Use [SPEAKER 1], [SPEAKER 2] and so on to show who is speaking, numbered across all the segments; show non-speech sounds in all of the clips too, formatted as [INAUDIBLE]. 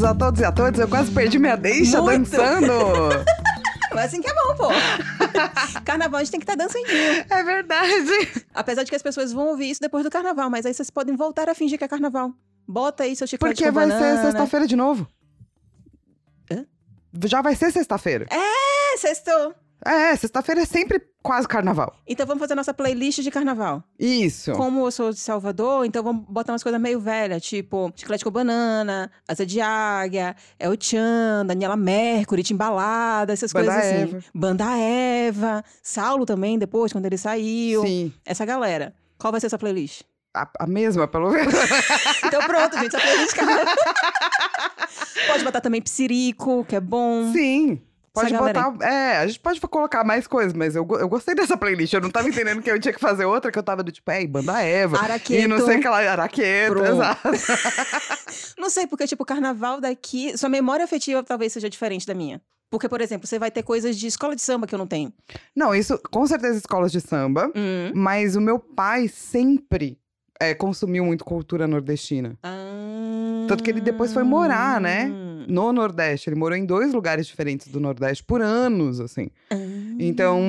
[SPEAKER 1] bem-vindos a todos e a todas. Eu quase perdi minha deixa
[SPEAKER 2] Muito.
[SPEAKER 1] dançando. [LAUGHS]
[SPEAKER 2] Mas assim que é bom, pô. [LAUGHS] carnaval a gente tem que estar dançandinho.
[SPEAKER 1] é verdade.
[SPEAKER 2] Apesar de que as pessoas vão ouvir isso depois do carnaval, mas aí vocês podem voltar a fingir que é carnaval. Bota aí seu chiclete
[SPEAKER 1] Porque vai
[SPEAKER 2] banana.
[SPEAKER 1] ser sexta-feira de novo.
[SPEAKER 2] Hã?
[SPEAKER 1] Já vai ser sexta-feira.
[SPEAKER 2] É, sextou.
[SPEAKER 1] É, sexta-feira é sempre quase carnaval.
[SPEAKER 2] Então vamos fazer nossa playlist de carnaval.
[SPEAKER 1] Isso.
[SPEAKER 2] Como eu sou de Salvador, então vamos botar umas coisas meio velhas, tipo chiclete com banana, asa de águia, El Chan, Daniela Mercury, Timbalada, essas
[SPEAKER 1] Banda
[SPEAKER 2] coisas assim.
[SPEAKER 1] Eva.
[SPEAKER 2] Banda Eva, Saulo também, depois, quando ele saiu.
[SPEAKER 1] Sim.
[SPEAKER 2] Essa galera. Qual vai ser essa playlist?
[SPEAKER 1] A, a mesma, pelo menos. [LAUGHS]
[SPEAKER 2] Então pronto, gente, essa playlist. [LAUGHS] [LAUGHS] Pode botar também Psirico, que é bom.
[SPEAKER 1] Sim. Pode botar. É, a gente pode colocar mais coisas, mas eu, eu gostei dessa playlist. Eu não tava entendendo que eu tinha que fazer outra, que eu tava do tipo, é, banda Eva.
[SPEAKER 2] Araqueto.
[SPEAKER 1] E não sei que lá, Araqueto, exato. [LAUGHS]
[SPEAKER 2] Não sei, porque, tipo, carnaval daqui, sua memória afetiva talvez seja diferente da minha. Porque, por exemplo, você vai ter coisas de escola de samba que eu não tenho.
[SPEAKER 1] Não, isso com certeza escolas de samba,
[SPEAKER 2] Hum.
[SPEAKER 1] mas o meu pai sempre é, consumiu muito cultura nordestina. Tanto que ele depois foi morar, né?
[SPEAKER 2] Hum.
[SPEAKER 1] No Nordeste. Ele morou em dois lugares diferentes do Nordeste por anos, assim. Então,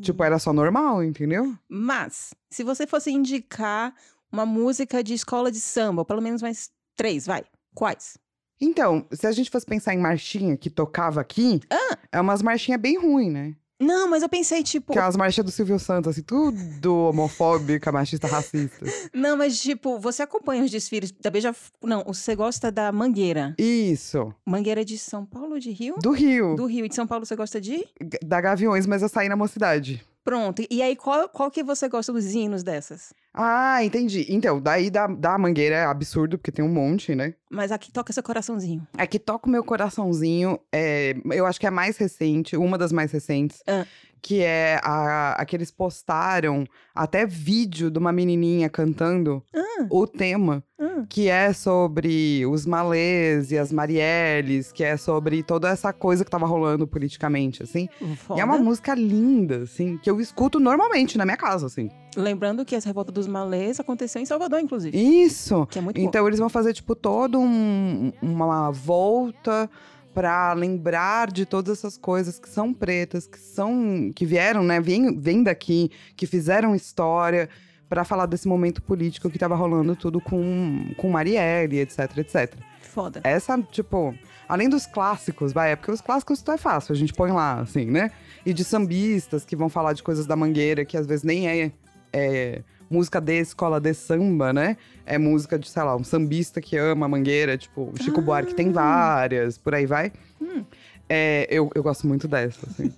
[SPEAKER 1] tipo, era só normal, entendeu?
[SPEAKER 2] Mas, se você fosse indicar uma música de escola de samba, pelo menos mais três, vai. Quais?
[SPEAKER 1] Então, se a gente fosse pensar em marchinha que tocava aqui,
[SPEAKER 2] Ah.
[SPEAKER 1] é umas marchinhas bem ruins, né?
[SPEAKER 2] Não, mas eu pensei, tipo.
[SPEAKER 1] Que é umas marchinhas do Silvio Santos, assim, tudo homofóbica, machista, racista.
[SPEAKER 2] Não, mas, tipo, você acompanha os desfiles da Beija. Não, você gosta da Mangueira.
[SPEAKER 1] Isso.
[SPEAKER 2] Mangueira é de São Paulo de Rio?
[SPEAKER 1] Do Rio.
[SPEAKER 2] Do Rio. E de São Paulo você gosta de?
[SPEAKER 1] Da Gaviões, mas eu saí na mocidade.
[SPEAKER 2] Pronto. E aí, qual, qual que você gosta dos hinos dessas?
[SPEAKER 1] Ah, entendi. Então, daí da, da Mangueira é absurdo, porque tem um monte, né?
[SPEAKER 2] Mas aqui toca seu coraçãozinho.
[SPEAKER 1] Que toca o meu coraçãozinho, é, eu acho que é a mais recente, uma das mais recentes,
[SPEAKER 2] Ah.
[SPEAKER 1] Que é a, a que eles postaram até vídeo de uma menininha cantando
[SPEAKER 2] Ah,
[SPEAKER 1] o tema,
[SPEAKER 2] ah.
[SPEAKER 1] que é sobre os malês e as Marielles, que é sobre toda essa coisa que tava rolando politicamente, assim. E é uma música linda, assim, que eu escuto normalmente na minha casa, assim.
[SPEAKER 2] Lembrando que essa revolta dos malês aconteceu em Salvador, inclusive.
[SPEAKER 1] Isso!
[SPEAKER 2] Que é muito bom.
[SPEAKER 1] Então eles vão fazer, tipo, toda um- uma volta pra lembrar de todas essas coisas que são pretas, que são. que vieram, né? Vêm vêm daqui, que fizeram história, pra falar desse momento político que tava rolando tudo com, com Marielle, etc, etc.
[SPEAKER 2] Foda.
[SPEAKER 1] Essa, tipo. Além dos clássicos, vai, é porque os clássicos tudo é fácil, a gente põe lá, assim, né? E de sambistas que vão falar de coisas da mangueira, que às vezes nem é, é música de escola de samba, né? É música de, sei lá, um sambista que ama a mangueira, tipo, Chico Buarque tem várias, por aí vai.
[SPEAKER 2] Hum.
[SPEAKER 1] É, eu, eu gosto muito dessa, assim.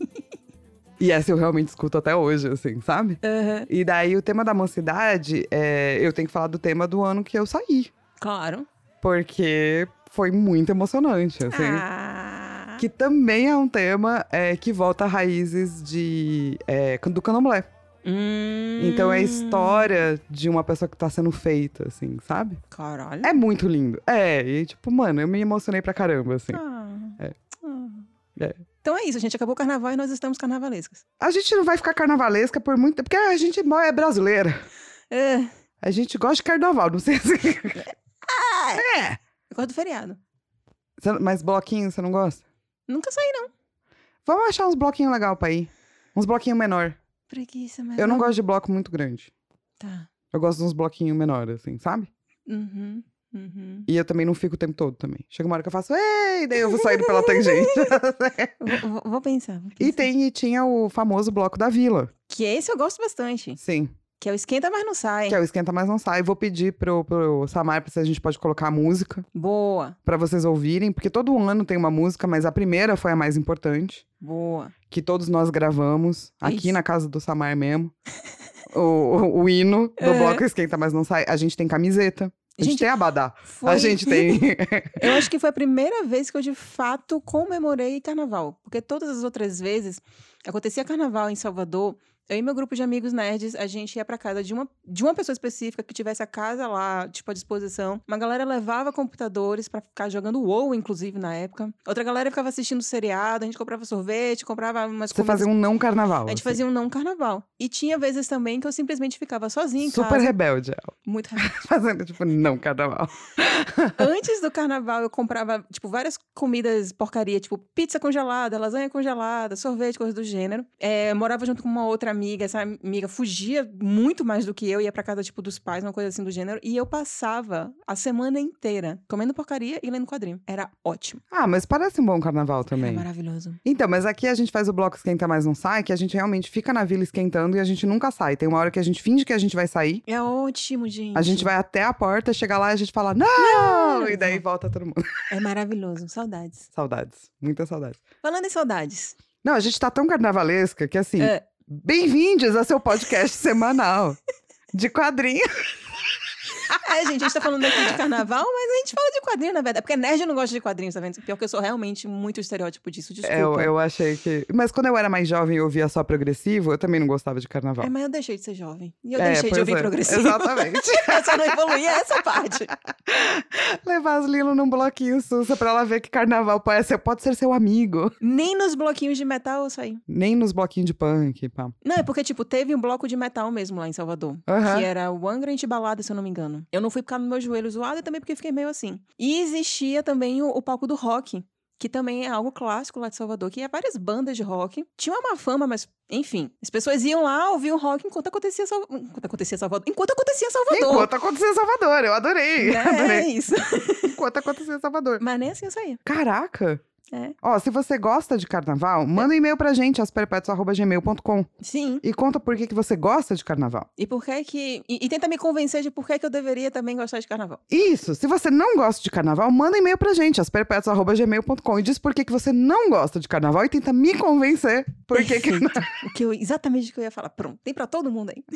[SPEAKER 1] e essa eu realmente escuto até hoje, assim, sabe?
[SPEAKER 2] Aham.
[SPEAKER 1] E daí o tema da mocidade, é, eu tenho que falar do tema do ano que eu saí.
[SPEAKER 2] Claro.
[SPEAKER 1] Porque foi muito emocionante, assim.
[SPEAKER 2] Ah.
[SPEAKER 1] Que também é um tema é, que volta a raízes de, é, do candomblé.
[SPEAKER 2] Hum.
[SPEAKER 1] Então é a história de uma pessoa que tá sendo feita, assim, sabe?
[SPEAKER 2] Caralho.
[SPEAKER 1] É muito lindo. É, e tipo, mano, eu me emocionei pra caramba, assim.
[SPEAKER 2] Ah.
[SPEAKER 1] É.
[SPEAKER 2] Ah.
[SPEAKER 1] É.
[SPEAKER 2] Então é isso, gente. Acabou o carnaval e nós estamos carnavalescas.
[SPEAKER 1] A gente não vai ficar carnavalesca por muito tempo, porque a gente é brasileira.
[SPEAKER 2] É.
[SPEAKER 1] A gente gosta de carnaval, não sei se. é!
[SPEAKER 2] Eu gosto do feriado.
[SPEAKER 1] Mas bloquinho você não gosta?
[SPEAKER 2] Nunca saí, não.
[SPEAKER 1] Vamos achar uns bloquinhos legais pra ir. Uns bloquinhos menor.
[SPEAKER 2] Preguiça, mas.
[SPEAKER 1] Eu não gosto de bloco muito grande.
[SPEAKER 2] Tá.
[SPEAKER 1] Eu gosto de uns bloquinhos menores, assim, sabe?
[SPEAKER 2] Uhum. Uhum.
[SPEAKER 1] E eu também não fico o tempo todo também. Chega uma hora que eu faço, ei, daí eu vou saindo pela tangente. [LAUGHS] [LAUGHS]
[SPEAKER 2] Vou, vou- vou pensar. vou
[SPEAKER 1] e
[SPEAKER 2] pensar.
[SPEAKER 1] tem, e tinha o famoso bloco da vila.
[SPEAKER 2] Que esse eu gosto bastante.
[SPEAKER 1] Sim.
[SPEAKER 2] Que é o esquenta, mas não sai.
[SPEAKER 1] Que é o Esquenta Mais Não Sai. Vou pedir pro, pro Samar se a gente pode colocar a música
[SPEAKER 2] Boa,
[SPEAKER 1] pra vocês ouvirem, porque todo ano tem uma música, mas a primeira foi a mais importante,
[SPEAKER 2] boa.
[SPEAKER 1] que todos nós gravamos aqui
[SPEAKER 2] Isso.
[SPEAKER 1] na casa do Samar mesmo. [LAUGHS] o, o, o hino do
[SPEAKER 2] Uhum.
[SPEAKER 1] bloco Esquenta Mais Não Sai. A gente tem camiseta. A gente,
[SPEAKER 2] Gente,
[SPEAKER 1] tem abadá.
[SPEAKER 2] Foi...
[SPEAKER 1] A gente tem. [LAUGHS]
[SPEAKER 2] Eu acho que foi a primeira vez que eu, de fato, comemorei carnaval. Porque todas as outras vezes, acontecia carnaval em Salvador, Eu e meu grupo de amigos nerds, a gente ia pra casa de uma, de uma pessoa específica que tivesse a casa lá, tipo, à disposição. Uma galera levava computadores pra ficar jogando WoW, inclusive, na época. Outra galera ficava assistindo seriado, a gente comprava sorvete, comprava umas
[SPEAKER 1] Você
[SPEAKER 2] comidas-
[SPEAKER 1] fazia um não carnaval.
[SPEAKER 2] A gente
[SPEAKER 1] assim.
[SPEAKER 2] fazia um não carnaval. E tinha vezes também que eu simplesmente ficava sozinha em
[SPEAKER 1] Super
[SPEAKER 2] casa.
[SPEAKER 1] rebelde. ela.
[SPEAKER 2] Muito [LAUGHS] rebelde.
[SPEAKER 1] Fazendo, tipo, não carnaval. [LAUGHS]
[SPEAKER 2] Antes do carnaval, eu comprava, tipo, várias comidas porcaria, tipo, pizza congelada, lasanha congelada, sorvete, coisa do gênero. É, morava junto com uma outra amiga, essa amiga fugia muito mais do que eu, ia pra casa, tipo, dos pais, uma coisa assim do gênero. E eu passava a semana inteira comendo porcaria e lendo quadrinho. Era ótimo.
[SPEAKER 1] Ah, mas parece um bom carnaval também.
[SPEAKER 2] maravilhoso.
[SPEAKER 1] Então, mas aqui a gente faz o bloco Esquenta Mais Não Sai, que a gente realmente fica na vila esquentando e a gente nunca sai. Tem uma hora que a gente finge que a gente vai sair,
[SPEAKER 2] É ótimo, gente.
[SPEAKER 1] a gente vai até a porta, chega lá e a gente fala, não! E daí volta todo mundo.
[SPEAKER 2] É maravilhoso. Saudades.
[SPEAKER 1] Saudades, muitas saudades.
[SPEAKER 2] Falando em saudades.
[SPEAKER 1] Não, a gente tá tão carnavalesca que assim,
[SPEAKER 2] É.
[SPEAKER 1] bem-vindos ao seu podcast semanal de quadrinhos. [LAUGHS]
[SPEAKER 2] É, gente, a gente tá falando aqui de carnaval, mas a gente fala de quadrinho, na verdade. Porque nerd não gosta de quadrinhos, tá vendo? Pior que eu sou realmente muito estereótipo disso, desculpa.
[SPEAKER 1] É, Eu, eu achei que. Mas quando eu era mais jovem e ouvia só progressivo, eu também não gostava de carnaval.
[SPEAKER 2] É, mas eu deixei de ser jovem. E eu
[SPEAKER 1] É,
[SPEAKER 2] deixei de ouvir
[SPEAKER 1] é,
[SPEAKER 2] progressivo.
[SPEAKER 1] Exatamente. [LAUGHS]
[SPEAKER 2] eu só não evoluí essa parte.
[SPEAKER 1] Levar as Lilo num bloquinho sussa pra ela ver que carnaval pode ser, pode ser seu amigo.
[SPEAKER 2] Nem nos bloquinhos de metal eu saí.
[SPEAKER 1] Nem nos bloquinhos de punk, pá.
[SPEAKER 2] Não, é porque, tipo, teve um bloco de metal mesmo lá em Salvador. Que era o Angra Balada, se eu não me engano. Eu não fui por causa do meu joelho zoado e também porque fiquei meio assim. E existia também o, o palco do rock. Que também é algo clássico lá de Salvador, que é várias bandas de rock. Tinha uma má fama, mas, enfim. As pessoas iam lá ouvir o rock enquanto acontecia, Sal... enquanto acontecia Salvador. Enquanto acontecia Salvador.
[SPEAKER 1] Enquanto acontecia Salvador, eu adorei. [LAUGHS]
[SPEAKER 2] É
[SPEAKER 1] Adorei.
[SPEAKER 2] isso.
[SPEAKER 1] Enquanto acontecia Salvador.
[SPEAKER 2] Mas nem assim eu saía.
[SPEAKER 1] Caraca!
[SPEAKER 2] É.
[SPEAKER 1] Ó, se você gosta de carnaval, manda um e-mail pra gente, asperpetos.gmail.com.
[SPEAKER 2] Sim.
[SPEAKER 1] E conta por que, que você gosta de carnaval.
[SPEAKER 2] E por que que. E, e tenta me convencer de por que que eu deveria também gostar de carnaval.
[SPEAKER 1] Isso, se você não gosta de carnaval, manda um e-mail pra gente, asperpetos.gmail.com. E diz por que, que você não gosta de carnaval e tenta me convencer por que que... [LAUGHS]
[SPEAKER 2] Que eu, exatamente o que eu ia falar. Pronto, tem pra todo mundo aí. [LAUGHS]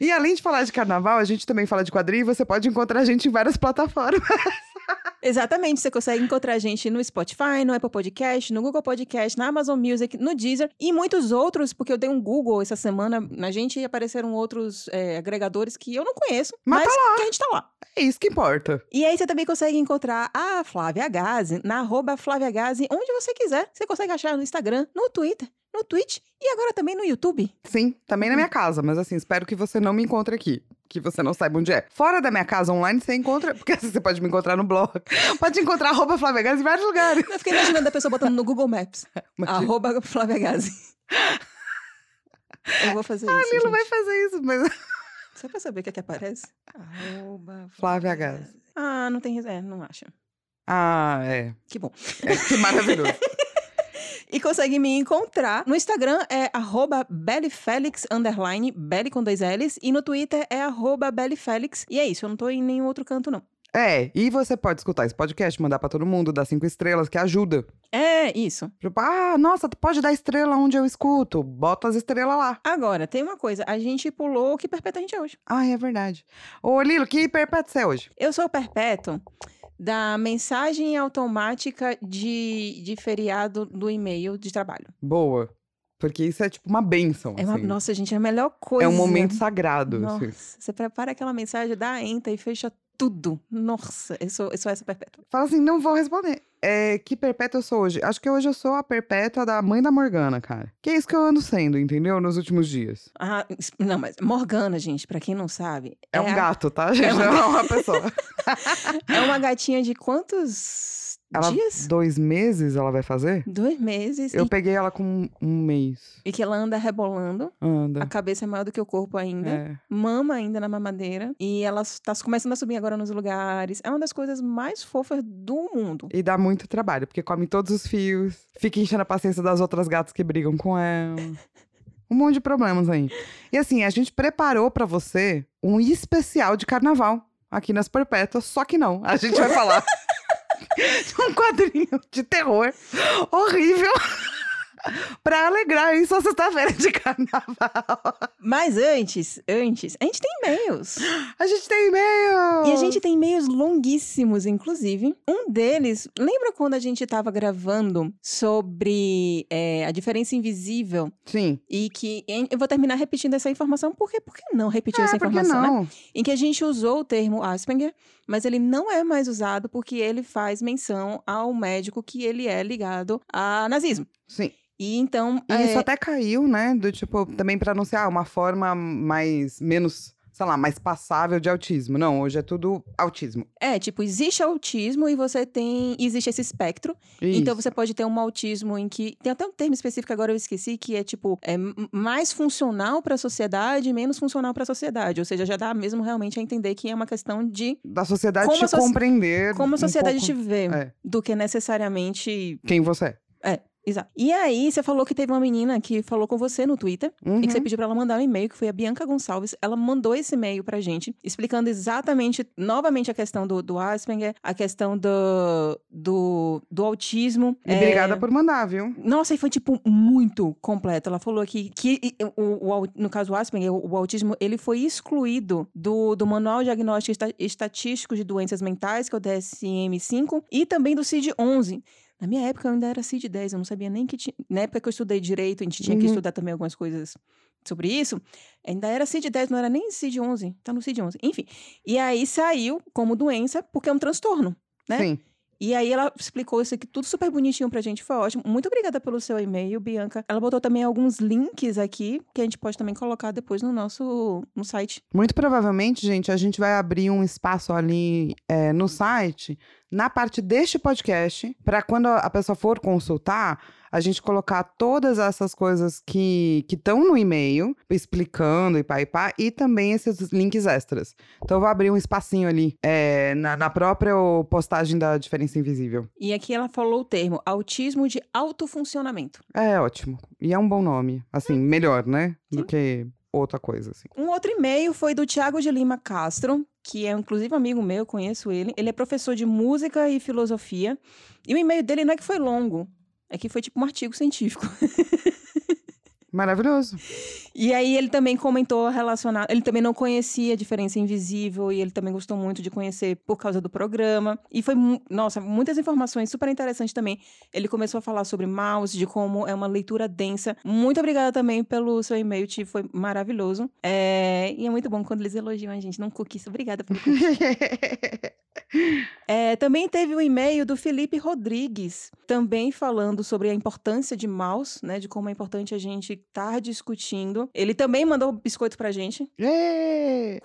[SPEAKER 1] E além de falar de carnaval, a gente também fala de quadrinho e você pode encontrar a gente em várias plataformas.
[SPEAKER 2] Exatamente, você consegue encontrar a gente no Spotify, no Apple Podcast, no Google Podcast, na Amazon Music, no Deezer e muitos outros, porque eu dei um Google essa semana na gente e apareceram outros é, agregadores que eu não conheço,
[SPEAKER 1] Mas
[SPEAKER 2] mas,
[SPEAKER 1] tá
[SPEAKER 2] que a gente tá lá.
[SPEAKER 1] É isso que importa.
[SPEAKER 2] E aí você também consegue encontrar a Flávia Gazi na arroba Flávia Gazi, onde você quiser. Você consegue achar no Instagram, no Twitter, no Twitch e agora também no YouTube.
[SPEAKER 1] Sim, também na minha casa, mas assim, espero que você não me encontre aqui. Que você não saiba onde é. Fora da minha casa online, você encontra. Porque assim, [LAUGHS] você pode me encontrar no blog. Pode encontrar arroba Flávia Gás em vários lugares.
[SPEAKER 2] Eu fiquei imaginando a pessoa botando no Google Maps. [LAUGHS]
[SPEAKER 1] Imagina.
[SPEAKER 2] Arroba Flávia Gazi. [LAUGHS] Eu vou fazer isso.
[SPEAKER 1] A Lilo
[SPEAKER 2] gente.
[SPEAKER 1] vai fazer isso, mas.
[SPEAKER 2] Só pra saber o que é que aparece. Arroba
[SPEAKER 1] Flávia Gazi.
[SPEAKER 2] Ah, não tem. É, não acha.
[SPEAKER 1] Ah, é.
[SPEAKER 2] Que bom.
[SPEAKER 1] é que maravilhoso.
[SPEAKER 2] E consegue me encontrar. No Instagram é arroba bellyfelix, underline, belly com dois L's. E no Twitter é arroba bellyfelix. E é isso, eu não tô em nenhum outro canto, não.
[SPEAKER 1] É, e você pode escutar esse podcast, mandar pra todo mundo, dar cinco estrelas, que ajuda.
[SPEAKER 2] É, isso.
[SPEAKER 1] Tipo, ah, nossa, tu pode dar estrela onde eu escuto. Bota as estrelas lá.
[SPEAKER 2] Agora, tem uma coisa. A gente pulou o que perpétua a gente é hoje.
[SPEAKER 1] Ah, é verdade. Ô, Lilo, que perpétuo você é hoje?
[SPEAKER 2] Eu sou o perpétuo da mensagem automática de, de feriado do e-mail de trabalho.
[SPEAKER 1] Boa. Porque isso é tipo uma benção.
[SPEAKER 2] É uma,
[SPEAKER 1] assim.
[SPEAKER 2] nossa, gente, é a melhor coisa.
[SPEAKER 1] É um momento sagrado.
[SPEAKER 2] Nossa,
[SPEAKER 1] assim.
[SPEAKER 2] você prepara aquela mensagem, dá enter e fecha tudo. Nossa, eu sou, eu sou essa perpétua.
[SPEAKER 1] Fala assim, não vou responder. É, que perpétua eu sou hoje? Acho que hoje eu sou a perpétua da mãe da Morgana, cara. Que é isso que eu ando sendo, entendeu? Nos últimos dias.
[SPEAKER 2] Ah, não, mas Morgana, gente, pra quem não sabe,
[SPEAKER 1] É, um
[SPEAKER 2] a-
[SPEAKER 1] gato, tá, gente?
[SPEAKER 2] uma-
[SPEAKER 1] Não é uma [LAUGHS] pessoa.
[SPEAKER 2] é uma gatinha de quantos
[SPEAKER 1] Ela,
[SPEAKER 2] dias?
[SPEAKER 1] dois meses ela vai fazer?
[SPEAKER 2] Dois meses.
[SPEAKER 1] Eu
[SPEAKER 2] e,
[SPEAKER 1] peguei ela com um mês.
[SPEAKER 2] e que ela anda rebolando. A
[SPEAKER 1] Anda.
[SPEAKER 2] cabeça é maior do que o corpo ainda.
[SPEAKER 1] É.
[SPEAKER 2] Mama ainda na mamadeira. E ela está começando a subir agora nos lugares. É uma das coisas mais fofas do mundo.
[SPEAKER 1] E dá muito trabalho, porque come todos os fios, fica enchendo a paciência das outras gatas que brigam com ela. [LAUGHS] Um monte de problemas aí. E assim, a gente preparou pra você um especial de carnaval aqui nas Perpétuas, só que não. A gente vai falar [LAUGHS] [LAUGHS] um quadrinho de terror horrível [LAUGHS] pra alegrar aí sua sexta-feira de carnaval.
[SPEAKER 2] Mas antes, antes, a gente tem e-mails. [GASPS]
[SPEAKER 1] A gente tem e-mail!
[SPEAKER 2] E a gente tem e-mails longuíssimos, inclusive. Um deles, lembra quando a gente tava gravando sobre é, a diferença invisível?
[SPEAKER 1] Sim.
[SPEAKER 2] E que eu vou terminar repetindo essa informação, porque por que não repetir essa
[SPEAKER 1] É, que
[SPEAKER 2] informação, né?
[SPEAKER 1] não?
[SPEAKER 2] Em que a gente usou o termo Asperger, mas ele não é mais usado porque ele faz menção ao médico que ele é ligado a nazismo.
[SPEAKER 1] Sim.
[SPEAKER 2] E então.
[SPEAKER 1] E
[SPEAKER 2] é,
[SPEAKER 1] isso até caiu, né? Do tipo, também pra anunciar uma forma mais, menos, sei lá, mais passável de autismo. Não, hoje é tudo autismo.
[SPEAKER 2] É, tipo, existe autismo e você tem. Existe esse espectro. Então
[SPEAKER 1] Isso.
[SPEAKER 2] você pode ter um autismo em que. Tem até um termo específico agora eu esqueci, que é tipo, é mais funcional para a sociedade menos funcional para a sociedade. Ou seja, já dá mesmo realmente a entender que é uma questão de
[SPEAKER 1] Da sociedade
[SPEAKER 2] Como
[SPEAKER 1] te
[SPEAKER 2] soci-
[SPEAKER 1] compreender.
[SPEAKER 2] como a
[SPEAKER 1] um
[SPEAKER 2] sociedade
[SPEAKER 1] pouco
[SPEAKER 2] te vê,
[SPEAKER 1] É.
[SPEAKER 2] do que necessariamente.
[SPEAKER 1] Quem você é.
[SPEAKER 2] Exato. E aí, você falou que teve uma menina que falou com você no Twitter
[SPEAKER 1] Uhum.
[SPEAKER 2] e que você pediu pra ela mandar um e-mail, que foi a Bianca Gonçalves. Ela mandou esse e-mail pra gente, explicando exatamente, novamente, a questão do, do Asperger, a questão do, do, do autismo.
[SPEAKER 1] E
[SPEAKER 2] É,
[SPEAKER 1] obrigada por mandar, viu?
[SPEAKER 2] Nossa, e foi, tipo, muito completo. Ela falou aqui que, o, o no caso do Asperger, o, o autismo, ele foi excluído do, do Manual Diagnóstico Esta- Estatístico de Doenças Mentais, que é o DSM-5, e também do CID-11. Na minha época, eu ainda era CID-10, eu não sabia nem que tinha... Na época que eu estudei Direito, a gente tinha que
[SPEAKER 1] Uhum.
[SPEAKER 2] estudar também algumas coisas sobre isso. Ainda era CID-10, não era nem CID-11. Tá no CID-11. Enfim. E aí saiu como doença, porque é um transtorno. né?
[SPEAKER 1] Sim.
[SPEAKER 2] E aí ela explicou isso aqui tudo super bonitinho pra gente, foi ótimo. Muito obrigada pelo seu e-mail, Bianca. Ela botou também alguns links aqui que a gente pode também colocar depois no nosso no site.
[SPEAKER 1] Muito provavelmente, gente, a gente vai abrir um espaço ali é, no site, na parte deste podcast, para quando a pessoa for consultar, a gente colocar todas essas coisas que estão no e-mail, explicando e pá e pá, e também esses links extras. Então eu vou abrir um espacinho ali é, na, na própria postagem da Diferença Invisível.
[SPEAKER 2] E aqui ela falou o termo autismo de autofuncionamento.
[SPEAKER 1] É ótimo. E é um bom nome. Assim, melhor, né?
[SPEAKER 2] Sim.
[SPEAKER 1] Do que outra coisa, assim.
[SPEAKER 2] Um outro e-mail foi do Tiago de Lima Castro, que é inclusive amigo meu, eu conheço ele. Ele é professor de música e filosofia. E o e-mail dele não é que foi longo, é que foi tipo um artigo científico. [LAUGHS]
[SPEAKER 1] Maravilhoso.
[SPEAKER 2] E aí ele também comentou relacionado, ele também não conhecia a diferença invisível e ele também gostou muito de conhecer por causa do programa. E foi, nossa, muitas informações super interessantes também. Ele começou a falar sobre mouse, de como é uma leitura densa. Muito obrigada também pelo seu e-mail, Ti, foi maravilhoso. É, e é muito bom quando eles elogiam a gente, não cookies. Obrigada pelo cookies. [LAUGHS] É, também teve o e-mail do Felipe Rodrigues, também falando sobre a importância de mouse, né? De como é importante a gente estar discutindo. Ele também mandou biscoito pra gente.
[SPEAKER 1] Ê!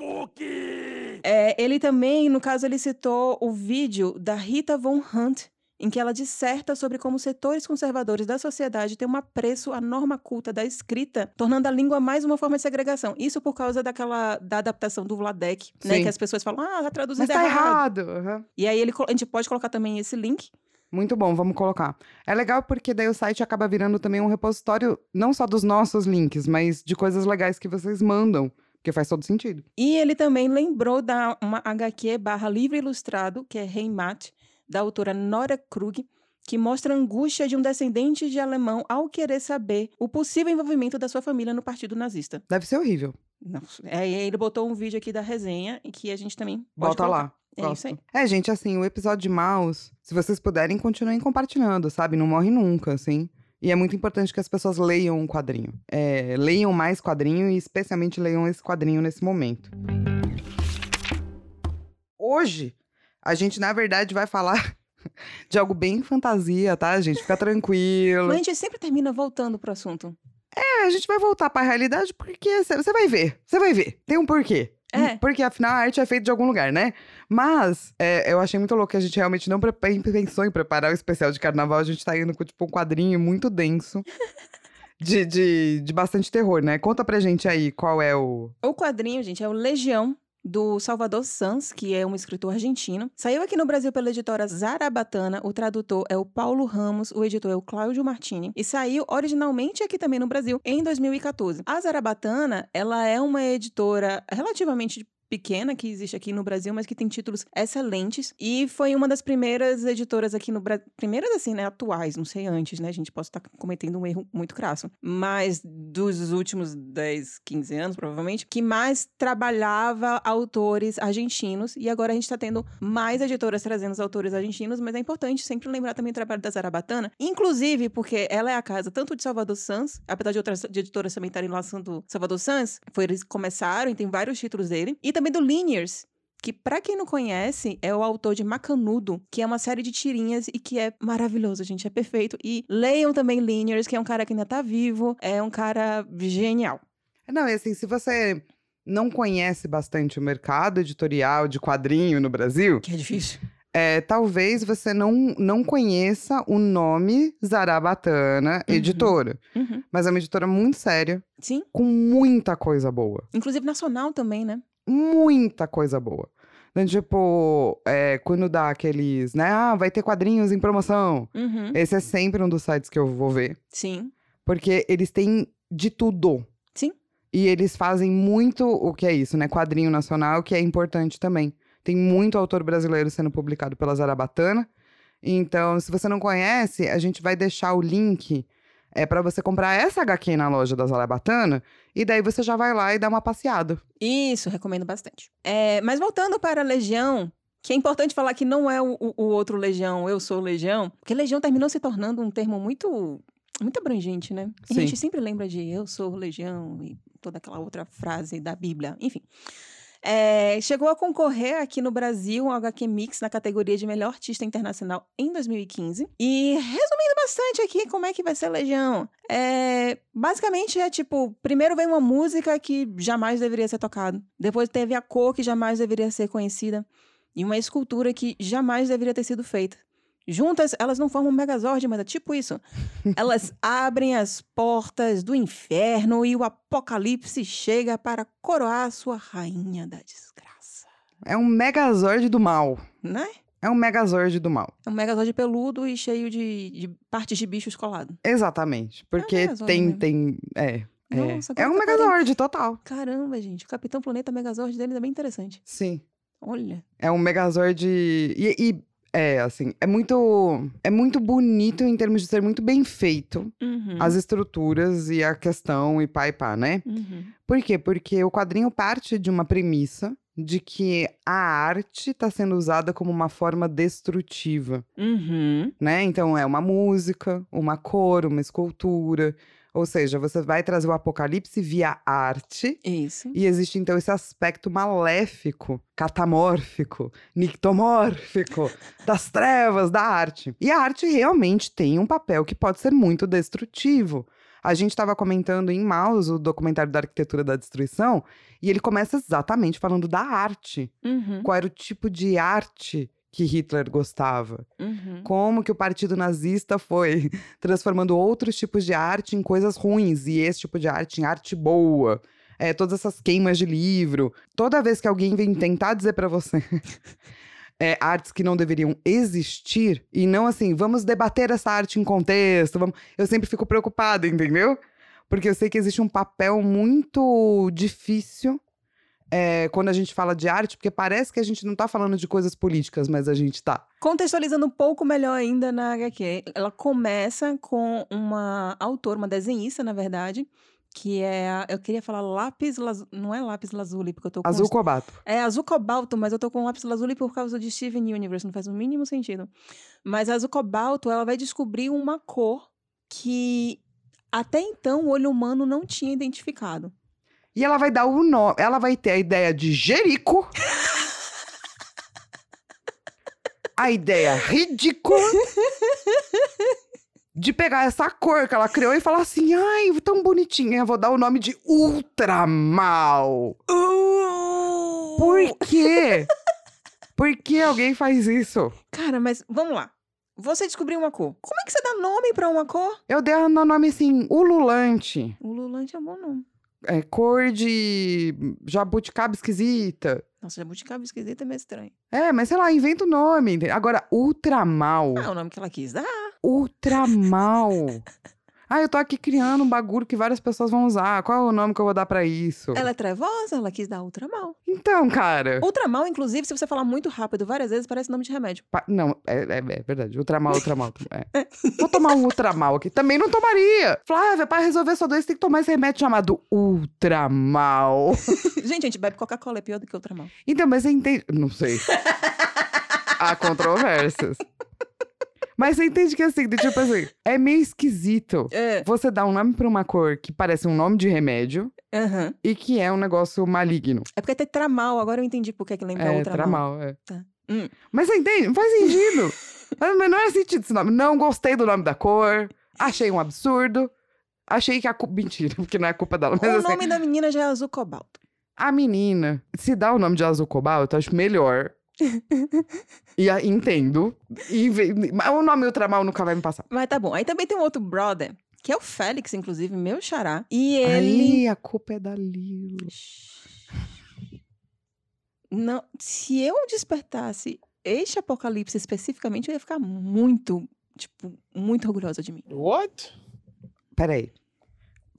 [SPEAKER 2] É, ele também, no caso, ele citou o vídeo da Rita Von Hunt, em que ela disserta sobre como setores conservadores da sociedade têm um apreço à norma culta da escrita, tornando a língua mais uma forma de segregação. Isso por causa daquela da adaptação do Vladek, né?
[SPEAKER 1] Sim.
[SPEAKER 2] Que as pessoas falam, ah, tá traduzido
[SPEAKER 1] Mas tá
[SPEAKER 2] errado.
[SPEAKER 1] errado. Aham.
[SPEAKER 2] E aí ele, a gente pode colocar também esse link.
[SPEAKER 1] Muito bom, vamos colocar. É legal porque daí o site acaba virando também um repositório, não só dos nossos links, mas de coisas legais que vocês mandam, porque faz todo sentido.
[SPEAKER 2] E ele também lembrou da uma HQ barra livro ilustrado, que é Heimat, da autora Nora Krug, que mostra a angústia de um descendente de alemão ao querer saber o possível envolvimento da sua família no partido nazista.
[SPEAKER 1] Deve ser horrível.
[SPEAKER 2] Nossa, Aí ele botou um vídeo aqui da resenha, e que a gente também pode
[SPEAKER 1] Bota lá.
[SPEAKER 2] É
[SPEAKER 1] Gosto.
[SPEAKER 2] isso aí.
[SPEAKER 1] É, gente, assim, o episódio de Mouse, se vocês puderem, continuem compartilhando, sabe? Não morre nunca, assim. E é muito importante que as pessoas leiam um quadrinho. É, leiam mais quadrinho e especialmente leiam esse quadrinho nesse momento. Hoje, a gente, na verdade, vai falar [LAUGHS] de algo bem fantasia, tá, gente? Fica tranquilo.
[SPEAKER 2] Mas a gente sempre termina voltando pro assunto.
[SPEAKER 1] É, a gente vai voltar pra realidade porque você vai ver. Você vai ver. Tem um porquê.
[SPEAKER 2] É.
[SPEAKER 1] Porque afinal a arte é feita de algum lugar, né? Mas é, eu achei muito louco que a gente realmente não pensou em preparar o especial de carnaval. A gente tá indo com tipo um quadrinho muito denso. [LAUGHS] De, de, de bastante terror, né? Conta pra gente aí qual é o.
[SPEAKER 2] O quadrinho, gente, é o Legião, do Salvador Sanz, que é um escritor argentino. Saiu aqui no Brasil pela editora Zarabatana, o tradutor é o Paulo Ramos, o editor é o Cláudio Martini, e saiu originalmente aqui também no Brasil em 2014. A Zarabatana, ela é uma editora relativamente pequena que existe aqui no Brasil, mas que tem títulos excelentes. E foi uma das primeiras editoras aqui no Brasil. Primeiras, assim, né? Atuais, não sei antes, né? A gente pode estar cometendo um erro muito crasso. Mas dos últimos 10, 15 anos, provavelmente, que mais trabalhava autores argentinos. E agora a gente está tendo mais editoras trazendo os autores argentinos, mas é importante sempre lembrar também o trabalho da Zarabatana. Inclusive, porque ela é a casa tanto de Salvador Sans, apesar de outras editoras também estarem lançando Salvador Sans, foi eles começaram e tem vários títulos dele. E também do Linears, que para quem não conhece, é o autor de Macanudo, que é uma série de tirinhas e que é maravilhoso, gente, é perfeito. E leiam também Linears, que é um cara que ainda tá vivo, é um cara genial.
[SPEAKER 1] Não, e assim, se você não conhece bastante o mercado editorial de quadrinho no Brasil,
[SPEAKER 2] Que é difícil.
[SPEAKER 1] é, talvez você não, não conheça o nome Zarabatana
[SPEAKER 2] Uhum.
[SPEAKER 1] Editora.
[SPEAKER 2] Uhum.
[SPEAKER 1] Mas é uma editora muito séria,
[SPEAKER 2] Sim,
[SPEAKER 1] com muita coisa boa.
[SPEAKER 2] inclusive nacional também, né?
[SPEAKER 1] Muita coisa boa. Então, tipo, é, quando dá aqueles, né? Ah, vai ter quadrinhos em promoção.
[SPEAKER 2] Uhum.
[SPEAKER 1] Esse é sempre um dos sites que eu vou ver.
[SPEAKER 2] Sim,
[SPEAKER 1] Porque eles têm de tudo.
[SPEAKER 2] Sim.
[SPEAKER 1] E eles fazem muito o que é isso, né? Quadrinho nacional, que é importante também. Tem muito autor brasileiro sendo publicado pela Zarabatana. Então, se você não conhece, a gente vai deixar o link é para você comprar essa HQ na loja da Zarabatana. E daí você já vai lá e dá uma passeada.
[SPEAKER 2] isso, recomendo bastante. É, mas voltando para a Legião, que é importante falar que não é o, o- outro Legião, eu sou Legião, porque Legião terminou se tornando um termo muito, muito abrangente, né? A gente sempre lembra de eu sou Legião e toda aquela outra frase da Bíblia, enfim. É, chegou a concorrer aqui no Brasil um HQ Mix na categoria de melhor artista internacional em 2015. E resumindo bastante aqui como é que vai ser Legião. É, basicamente é tipo, primeiro vem uma música que jamais deveria ser tocada. Depois teve a cor que jamais deveria ser conhecida. E uma escultura que jamais deveria ter sido feita. Juntas, elas não formam um megazord, mas é tipo isso. [LAUGHS] Elas abrem as portas do inferno e o apocalipse chega para coroar sua rainha da desgraça.
[SPEAKER 1] É um megazord do mal.
[SPEAKER 2] Né?
[SPEAKER 1] É um megazord do mal.
[SPEAKER 2] É um megazord peludo e cheio de, de partes de bichos colados.
[SPEAKER 1] Exatamente. Porque
[SPEAKER 2] megazord
[SPEAKER 1] tem,
[SPEAKER 2] mesmo.
[SPEAKER 1] tem. É. É,
[SPEAKER 2] Nossa,
[SPEAKER 1] é
[SPEAKER 2] agora
[SPEAKER 1] um
[SPEAKER 2] parei-
[SPEAKER 1] megazord total.
[SPEAKER 2] Caramba, gente. O Capitão Planeta Megazord deles é bem interessante.
[SPEAKER 1] Sim.
[SPEAKER 2] Olha.
[SPEAKER 1] É um megazord. E, e, é, assim, é muito. É muito bonito em termos de ser muito bem feito.
[SPEAKER 2] Uhum.
[SPEAKER 1] As estruturas e a questão e pá e pá, né?
[SPEAKER 2] Uhum.
[SPEAKER 1] Por quê? Porque o quadrinho parte de uma premissa de que a arte está sendo usada como uma forma destrutiva,
[SPEAKER 2] Uhum.
[SPEAKER 1] né? Então é uma música, uma cor, uma escultura. Ou seja, você vai trazer o apocalipse via arte.
[SPEAKER 2] Isso.
[SPEAKER 1] E existe então esse aspecto maléfico, catamórfico, nictomórfico [LAUGHS] das trevas da arte. E a arte realmente tem um papel que pode ser muito destrutivo. A gente estava comentando em Maus o documentário da arquitetura da destruição, e ele começa exatamente falando da arte.
[SPEAKER 2] Uhum.
[SPEAKER 1] Qual era o tipo de arte que Hitler gostava?
[SPEAKER 2] Uhum.
[SPEAKER 1] Como que o partido nazista foi [LAUGHS] transformando outros tipos de arte em coisas ruins e esse tipo de arte em arte boa. É, todas essas queimas de livro. Toda vez que alguém vem tentar dizer pra você [LAUGHS] é, artes que não deveriam existir, e não assim, vamos debater essa arte em contexto, vamos... eu sempre fico preocupada, entendeu? Porque eu sei que existe um papel muito difícil é, quando a gente fala de arte, porque parece que a gente não tá falando de coisas políticas, mas a gente tá.
[SPEAKER 2] Contextualizando um pouco melhor ainda na HQ, ela começa com uma autora, uma desenhista, na verdade, que é, a- eu queria falar lápis, não é lápis lazuli, porque eu tô com
[SPEAKER 1] Azul cobato.
[SPEAKER 2] É azul cobalto, mas eu tô com lápis lazuli por causa de Steven Universe, não faz o mínimo sentido. Mas a azul cobalto, ela vai descobrir uma cor que até então o olho humano não tinha identificado.
[SPEAKER 1] E ela vai dar o nome. Ela vai ter a ideia de Jerico. a ideia ridícula de pegar essa cor que ela criou e falar assim: ai, tão bonitinha, eu vou dar o nome de Ultramal. Por quê? Por que alguém faz isso?
[SPEAKER 2] Cara, mas vamos lá. Você descobriu uma cor. Como é que você dá nome pra uma cor?
[SPEAKER 1] Eu dei o nome assim, ululante.
[SPEAKER 2] O Lulante é um bom nome.
[SPEAKER 1] É, cor de jabuticaba esquisita.
[SPEAKER 2] Nossa, jabuticaba esquisita é meio estranho.
[SPEAKER 1] É, mas sei lá, inventa o nome. Agora, ultramal.
[SPEAKER 2] Ah, é o nome que ela quis dar.
[SPEAKER 1] Ultramal. [LAUGHS] Ah, eu tô aqui criando um bagulho que várias pessoas vão usar. Qual é o nome que eu vou dar pra isso?
[SPEAKER 2] Ela é trevosa, ela quis dar ultramal.
[SPEAKER 1] Então, cara.
[SPEAKER 2] Ultramal, inclusive, se você falar muito rápido várias vezes, parece nome de remédio.
[SPEAKER 1] pa- Não, é, é, é verdade. Ultramal, ultramal. [LAUGHS] é. Vou tomar um ultramal aqui. Também não tomaria. Flávia, pra resolver sua doença tem que tomar esse remédio chamado ultramal. [LAUGHS]
[SPEAKER 2] Gente, a gente bebe Coca-Cola, é pior do que ultramal.
[SPEAKER 1] Então, mas você entende. Não sei. Há controvérsias. [LAUGHS] Mas você entende que assim, de tipo assim, é meio esquisito
[SPEAKER 2] É.
[SPEAKER 1] você dar um nome pra uma cor que parece um nome de remédio
[SPEAKER 2] Aham.
[SPEAKER 1] e que é um negócio maligno.
[SPEAKER 2] É porque tem tramal, agora eu entendi por que que lembra
[SPEAKER 1] É,
[SPEAKER 2] ultramal.
[SPEAKER 1] tramal, é.
[SPEAKER 2] Tá. Hum.
[SPEAKER 1] Mas você entende? Não faz sentido. Faz o menor sentido esse nome. Não gostei do nome da cor. Achei um absurdo. Achei que a culpa. Mentira, porque não é culpa dela. Mas
[SPEAKER 2] o
[SPEAKER 1] assim,
[SPEAKER 2] nome da menina já é azul cobalto.
[SPEAKER 1] a menina, se dá o nome de azul cobalto, eu acho melhor. E a- entendo. E, o nome ultramal nunca vai me passar.
[SPEAKER 2] Mas tá bom. Aí também tem um outro brother, que é o Félix, inclusive, meu xará. E ele.
[SPEAKER 1] Aí a culpa é da Lilo.
[SPEAKER 2] Não, se eu despertasse este apocalipse especificamente, eu ia ficar muito, tipo, muito orgulhosa de mim.
[SPEAKER 3] What?
[SPEAKER 1] Peraí.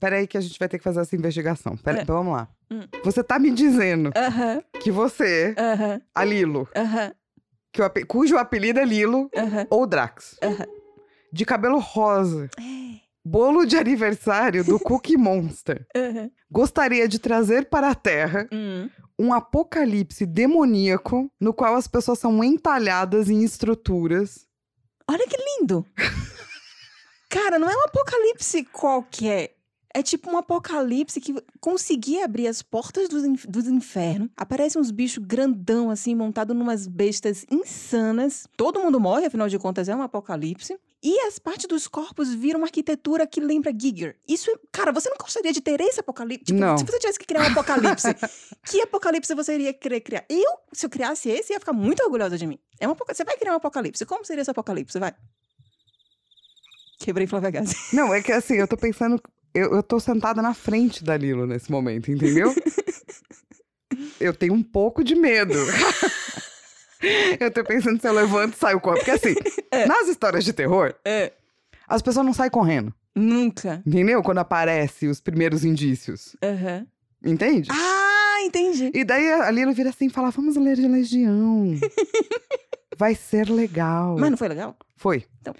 [SPEAKER 1] Peraí que a gente vai ter que fazer essa investigação. Peraí,
[SPEAKER 2] É.
[SPEAKER 1] vamos lá.
[SPEAKER 2] Hum.
[SPEAKER 1] Você tá me dizendo
[SPEAKER 2] Aham,
[SPEAKER 1] que você,
[SPEAKER 2] aham,
[SPEAKER 1] a Lilo,
[SPEAKER 2] aham,
[SPEAKER 1] que o cujo apelido é Lilo ou Drax, de cabelo rosa,
[SPEAKER 2] É,
[SPEAKER 1] bolo de aniversário do [LAUGHS] Cookie Monster, gostaria de trazer para a Terra
[SPEAKER 2] Hum.
[SPEAKER 1] um apocalipse demoníaco no qual as pessoas são entalhadas em estruturas.
[SPEAKER 2] Olha que lindo! [LAUGHS] Cara, não é um apocalipse qualquer. É tipo um apocalipse que conseguia abrir as portas dos, inf dos infernos. Aparecem uns bichos grandão, assim, montado numas bestas insanas. Todo mundo morre, afinal de contas, é um apocalipse. E as partes dos corpos viram uma arquitetura que lembra Giger. Isso é. Cara, você não gostaria de ter esse apocalipse? Tipo,
[SPEAKER 1] Não.
[SPEAKER 2] se você tivesse que criar um apocalipse, [LAUGHS] que apocalipse você iria querer criar? Eu, se eu criasse esse, ia ficar muito orgulhosa de mim. É um Você vai criar um apocalipse. Como seria esse apocalipse? Vai. Quebrei Flávia Gazi.
[SPEAKER 1] Não, é que assim, eu tô pensando. Eu, eu tô sentada na frente da Lilo nesse momento, entendeu? [LAUGHS] eu tenho um pouco de medo. [LAUGHS] eu tô pensando se eu levanto e saio correndo. Porque assim, nas histórias de terror,
[SPEAKER 2] É.
[SPEAKER 1] as pessoas não saem correndo.
[SPEAKER 2] Nunca.
[SPEAKER 1] Entendeu? Quando aparecem os primeiros indícios.
[SPEAKER 2] Aham.
[SPEAKER 1] Entende?
[SPEAKER 2] Ah, entendi.
[SPEAKER 1] E daí a Lilo vira assim e fala: vamos ler de Legião. [LAUGHS] Vai ser legal.
[SPEAKER 2] Mas não foi legal?
[SPEAKER 1] Foi.
[SPEAKER 2] Então.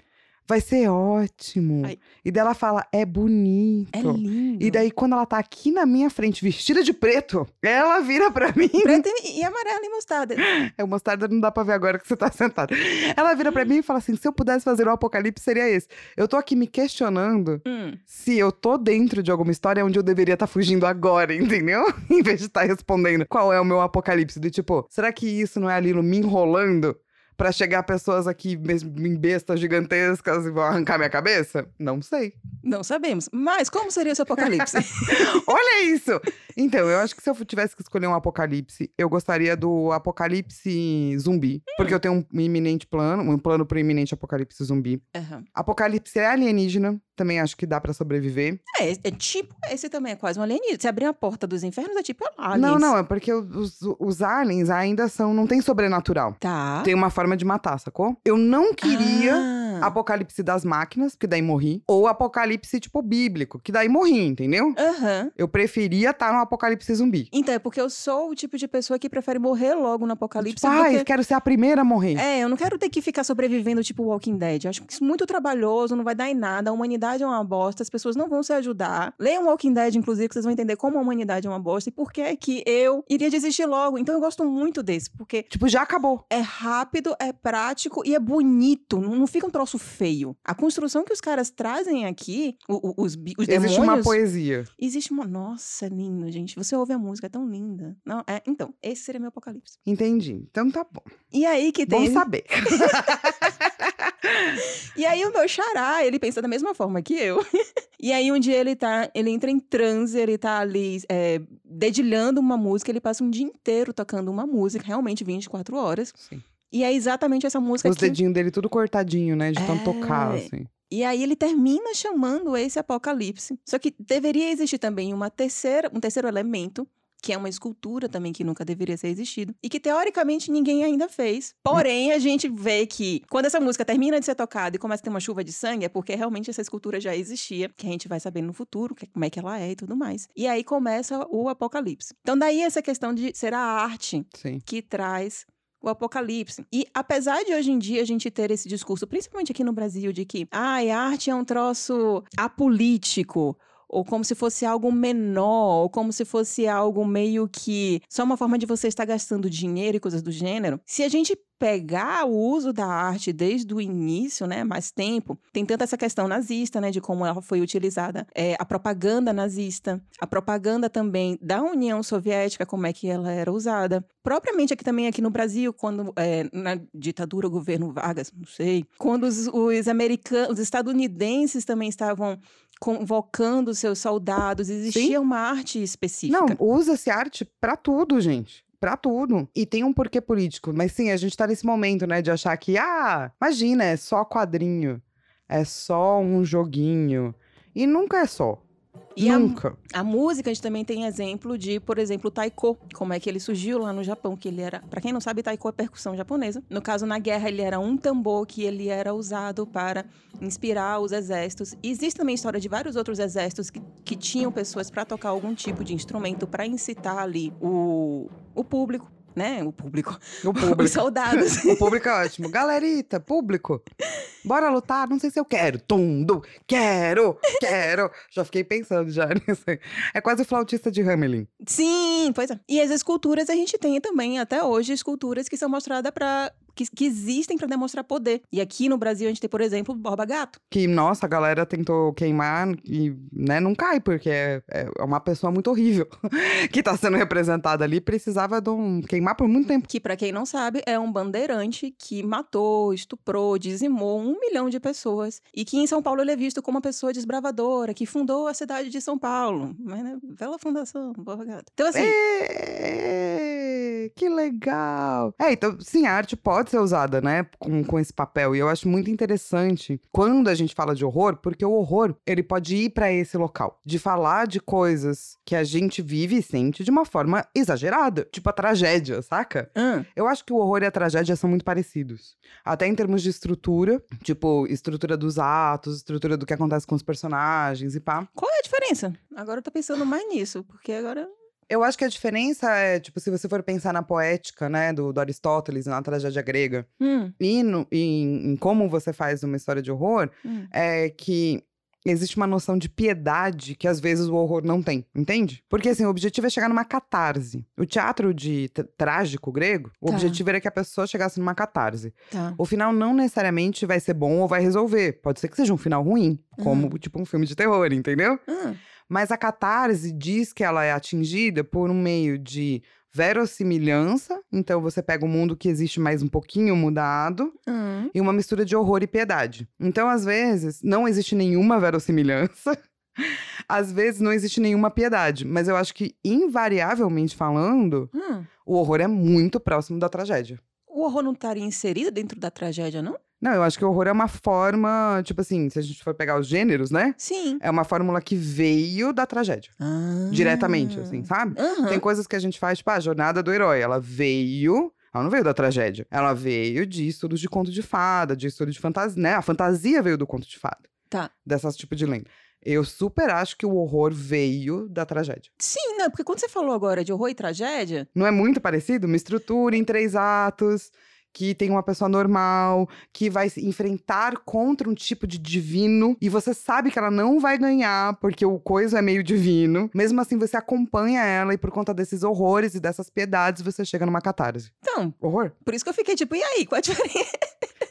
[SPEAKER 1] Vai ser ótimo.
[SPEAKER 2] Ai.
[SPEAKER 1] E daí ela fala: é bonito.
[SPEAKER 2] É lindo.
[SPEAKER 1] E daí, quando ela tá aqui na minha frente, vestida de preto, ela vira pra mim. [LAUGHS]
[SPEAKER 2] Preto e, e amarelo e mostarda.
[SPEAKER 1] É, o mostarda não dá pra ver agora que você tá sentada. Ela vira pra mim e fala assim: se eu pudesse fazer um apocalipse, seria esse. Eu tô aqui me questionando
[SPEAKER 2] Hum.
[SPEAKER 1] se eu tô dentro de alguma história onde eu deveria estar fugindo agora, [LAUGHS] entendeu? em vez de estar respondendo qual é o meu apocalipse. Do tipo, será que isso não é a Lilo me enrolando? Pra chegar pessoas aqui mesmo em bestas gigantescas e vão arrancar minha cabeça? Não sei.
[SPEAKER 2] Não sabemos. Mas como seria esse apocalipse? [LAUGHS]
[SPEAKER 1] Olha isso! Então, eu acho que se eu tivesse que escolher um apocalipse, eu gostaria do apocalipse zumbi. Porque eu tenho um iminente plano, um plano pro iminente apocalipse zumbi.
[SPEAKER 2] Aham.
[SPEAKER 1] Apocalipse é alienígena, também acho que dá pra sobreviver.
[SPEAKER 2] É, é tipo, esse também é quase um alienígena. Se abrir a porta dos infernos, é tipo aliens.
[SPEAKER 1] Não, não, é porque os, os aliens ainda são. Não tem sobrenatural.
[SPEAKER 2] Tá.
[SPEAKER 1] Tem uma forma de matar, sacou? Eu não queria.
[SPEAKER 2] Ah.
[SPEAKER 1] Apocalipse das máquinas, que daí morri. Ou apocalipse, tipo, bíblico, que daí morri, entendeu?
[SPEAKER 2] Aham.
[SPEAKER 1] Eu preferia estar no apocalipse zumbi.
[SPEAKER 2] Então, é porque eu sou o tipo de pessoa que prefere morrer logo no apocalipse.
[SPEAKER 1] Tipo, ai,
[SPEAKER 2] porque...
[SPEAKER 1] quero ser a primeira a morrer.
[SPEAKER 2] É, eu não quero ter que ficar sobrevivendo tipo Walking Dead. Eu acho isso muito trabalhoso, não vai dar em nada. A humanidade é uma bosta, as pessoas não vão se ajudar. Leiam Walking Dead, inclusive, que vocês vão entender como a humanidade é uma bosta e por que é que eu iria desistir logo. Então eu gosto muito desse, porque
[SPEAKER 1] Tipo, já acabou.
[SPEAKER 2] é rápido, é prático e é bonito. Não, não fica um troço feio. A construção que os caras trazem aqui, o- o- os, os
[SPEAKER 1] Existe uma
[SPEAKER 2] demônios...
[SPEAKER 1] poesia.
[SPEAKER 2] Existe uma... Nossa, é lindo, gente. Você ouve a música, é tão linda. Não, é... Então, esse seria meu apocalipse.
[SPEAKER 1] Entendi. Então tá bom.
[SPEAKER 2] E aí que
[SPEAKER 1] Bom
[SPEAKER 2] tem...
[SPEAKER 1] saber. [LAUGHS]
[SPEAKER 2] E aí o meu xará, ele pensa da mesma forma que eu. [LAUGHS] e aí um dia ele tá, ele entra em transe, ele tá ali é, dedilhando uma música, ele passa um dia inteiro tocando uma música, realmente 24 horas.
[SPEAKER 1] Sim.
[SPEAKER 2] E é exatamente essa música
[SPEAKER 1] Os
[SPEAKER 2] que...
[SPEAKER 1] dedinhos dele tudo cortadinho, né? De tanto tocar,
[SPEAKER 2] É.
[SPEAKER 1] assim.
[SPEAKER 2] E aí ele termina chamando esse apocalipse. Só que deveria existir também uma terceira, um terceiro elemento, que é uma escultura também que nunca deveria ter existido e que teoricamente ninguém ainda fez. Porém, a gente vê que quando essa música termina de ser tocada e começa a ter uma chuva de sangue, é porque realmente essa escultura já existia, que a gente vai saber no futuro que- como é que ela é e tudo mais. E aí começa o apocalipse. Então daí essa questão de ser a arte
[SPEAKER 1] Sim.
[SPEAKER 2] que traz o apocalipse. E apesar de hoje em dia a gente ter esse discurso, principalmente aqui no Brasil, de que ai, a arte é um troço apolítico, ou como se fosse algo menor, ou como se fosse algo meio que só uma forma de você estar gastando dinheiro e coisas do gênero. Se a gente pegar o uso da arte desde o início, né, mais tempo, tem tanta essa questão nazista, né, de como ela foi utilizada, é, a propaganda nazista, a propaganda também da União Soviética, como é que ela era usada, propriamente aqui também aqui no Brasil, quando é, na ditadura, governo Vargas, não sei, quando os, os americanos, os estadunidenses também estavam convocando seus soldados, existia uma arte específica.
[SPEAKER 1] Não, usa-se arte pra tudo, gente. Pra tudo. E tem um porquê político. Mas sim, a gente tá nesse momento, né, de achar que, ah, imagina, é só quadrinho. É só um joguinho. E nunca é só.
[SPEAKER 2] E a-
[SPEAKER 1] nunca.
[SPEAKER 2] A música, a gente também tem exemplo de, por exemplo, o taiko, como é que ele surgiu lá no Japão, que ele era, Pra quem não sabe, taiko é percussão japonesa. No caso, na guerra, ele era um tambor que ele era usado para inspirar os exércitos. E existe também a história de vários outros exércitos que, que tinham pessoas para tocar algum tipo de instrumento para incitar ali o, o público, né? O público,
[SPEAKER 1] O [LAUGHS]
[SPEAKER 2] os
[SPEAKER 1] público.
[SPEAKER 2] soldados.
[SPEAKER 1] o público é ótimo. Galerita, público. Bora lutar? Não sei se eu quero. Tundo, quero, quero. Já fiquei pensando já [LAUGHS] nisso. É quase o flautista de Hamelin.
[SPEAKER 2] Sim, pois é. E as esculturas a gente tem também, até hoje, esculturas que são mostradas para. Que, que existem para demonstrar poder. E aqui no Brasil a gente tem, por exemplo, o Borba Gato.
[SPEAKER 1] Que, nossa, a galera tentou queimar e, né, não cai, porque é, é uma pessoa muito horrível [LAUGHS] que tá sendo representada ali. Precisava de um queimar por muito tempo.
[SPEAKER 2] Que, para quem não sabe, é um bandeirante que matou, estuprou, dizimou um milhão de pessoas. E que em São Paulo ele é visto como uma pessoa desbravadora, que fundou a cidade de São Paulo. Mas, né? Bela fundação, Borba Gato. Então, assim.
[SPEAKER 1] Que legal! É, então, sim, a arte pode ser usada, né, com, com esse papel. E eu acho muito interessante quando a gente fala de horror, porque o horror, ele pode ir pra esse local. De falar de coisas que a gente vive e sente de uma forma exagerada. Tipo a tragédia, saca?
[SPEAKER 2] hum,
[SPEAKER 1] Eu acho que o horror e a tragédia são muito parecidos. Até em termos de estrutura, tipo, estrutura dos atos, estrutura do que acontece com os personagens e pá.
[SPEAKER 2] qual é a diferença? Agora eu tô pensando mais nisso, porque agora.
[SPEAKER 1] Eu acho que a diferença é, tipo, se você for pensar na poética, né, do, do Aristóteles, na tragédia grega,
[SPEAKER 2] Hum,
[SPEAKER 1] e no- em, em como você faz uma história de horror,
[SPEAKER 2] hum.
[SPEAKER 1] é que existe uma noção de piedade que às vezes o horror não tem, entende? Porque assim, o objetivo é chegar numa catarse. O teatro de trágico grego, o
[SPEAKER 2] Tá.
[SPEAKER 1] objetivo era que a pessoa chegasse numa catarse.
[SPEAKER 2] Tá.
[SPEAKER 1] O final não necessariamente vai ser bom ou vai resolver. Pode ser que seja um final ruim, como tipo um filme de terror, entendeu?
[SPEAKER 2] Hum.
[SPEAKER 1] Mas a catarse diz que ela é atingida por um meio de verossimilhança, então você pega o mundo que existe mais um pouquinho mudado,
[SPEAKER 2] Hum.
[SPEAKER 1] e uma mistura de horror e piedade. Então, às vezes, não existe nenhuma verossimilhança, [LAUGHS] às vezes não existe nenhuma piedade, mas eu acho que, invariavelmente falando,
[SPEAKER 2] Hum.
[SPEAKER 1] o horror é muito próximo da tragédia.
[SPEAKER 2] O horror não estaria inserido dentro da tragédia, não?
[SPEAKER 1] Não, eu acho que o horror é uma forma, tipo assim, se a gente for pegar os gêneros, né?
[SPEAKER 2] Sim.
[SPEAKER 1] É uma fórmula que veio da tragédia.
[SPEAKER 2] Ah.
[SPEAKER 1] Diretamente, assim, sabe?
[SPEAKER 2] Aham.
[SPEAKER 1] Tem coisas que a gente faz, tipo, a jornada do herói. Ela veio. Ela não veio da tragédia. Ela veio de estudos de conto de fada, de estudo de fantasia, né? A fantasia veio do conto de fada.
[SPEAKER 2] Tá.
[SPEAKER 1] Dessas tipo de lenda. Eu super acho que o horror veio da tragédia.
[SPEAKER 2] Sim, não, porque quando você falou agora de horror e tragédia,
[SPEAKER 1] Não é muito parecido? Uma estrutura em três atos, que tem uma pessoa normal, que vai se enfrentar contra um tipo de divino, e você sabe que ela não vai ganhar, porque o coisa é meio divino. Mesmo assim, você acompanha ela, e por conta desses horrores e dessas piedades, você chega numa catarse.
[SPEAKER 2] então,
[SPEAKER 1] Horror?
[SPEAKER 2] por isso que eu fiquei tipo, e aí, qual a diferença?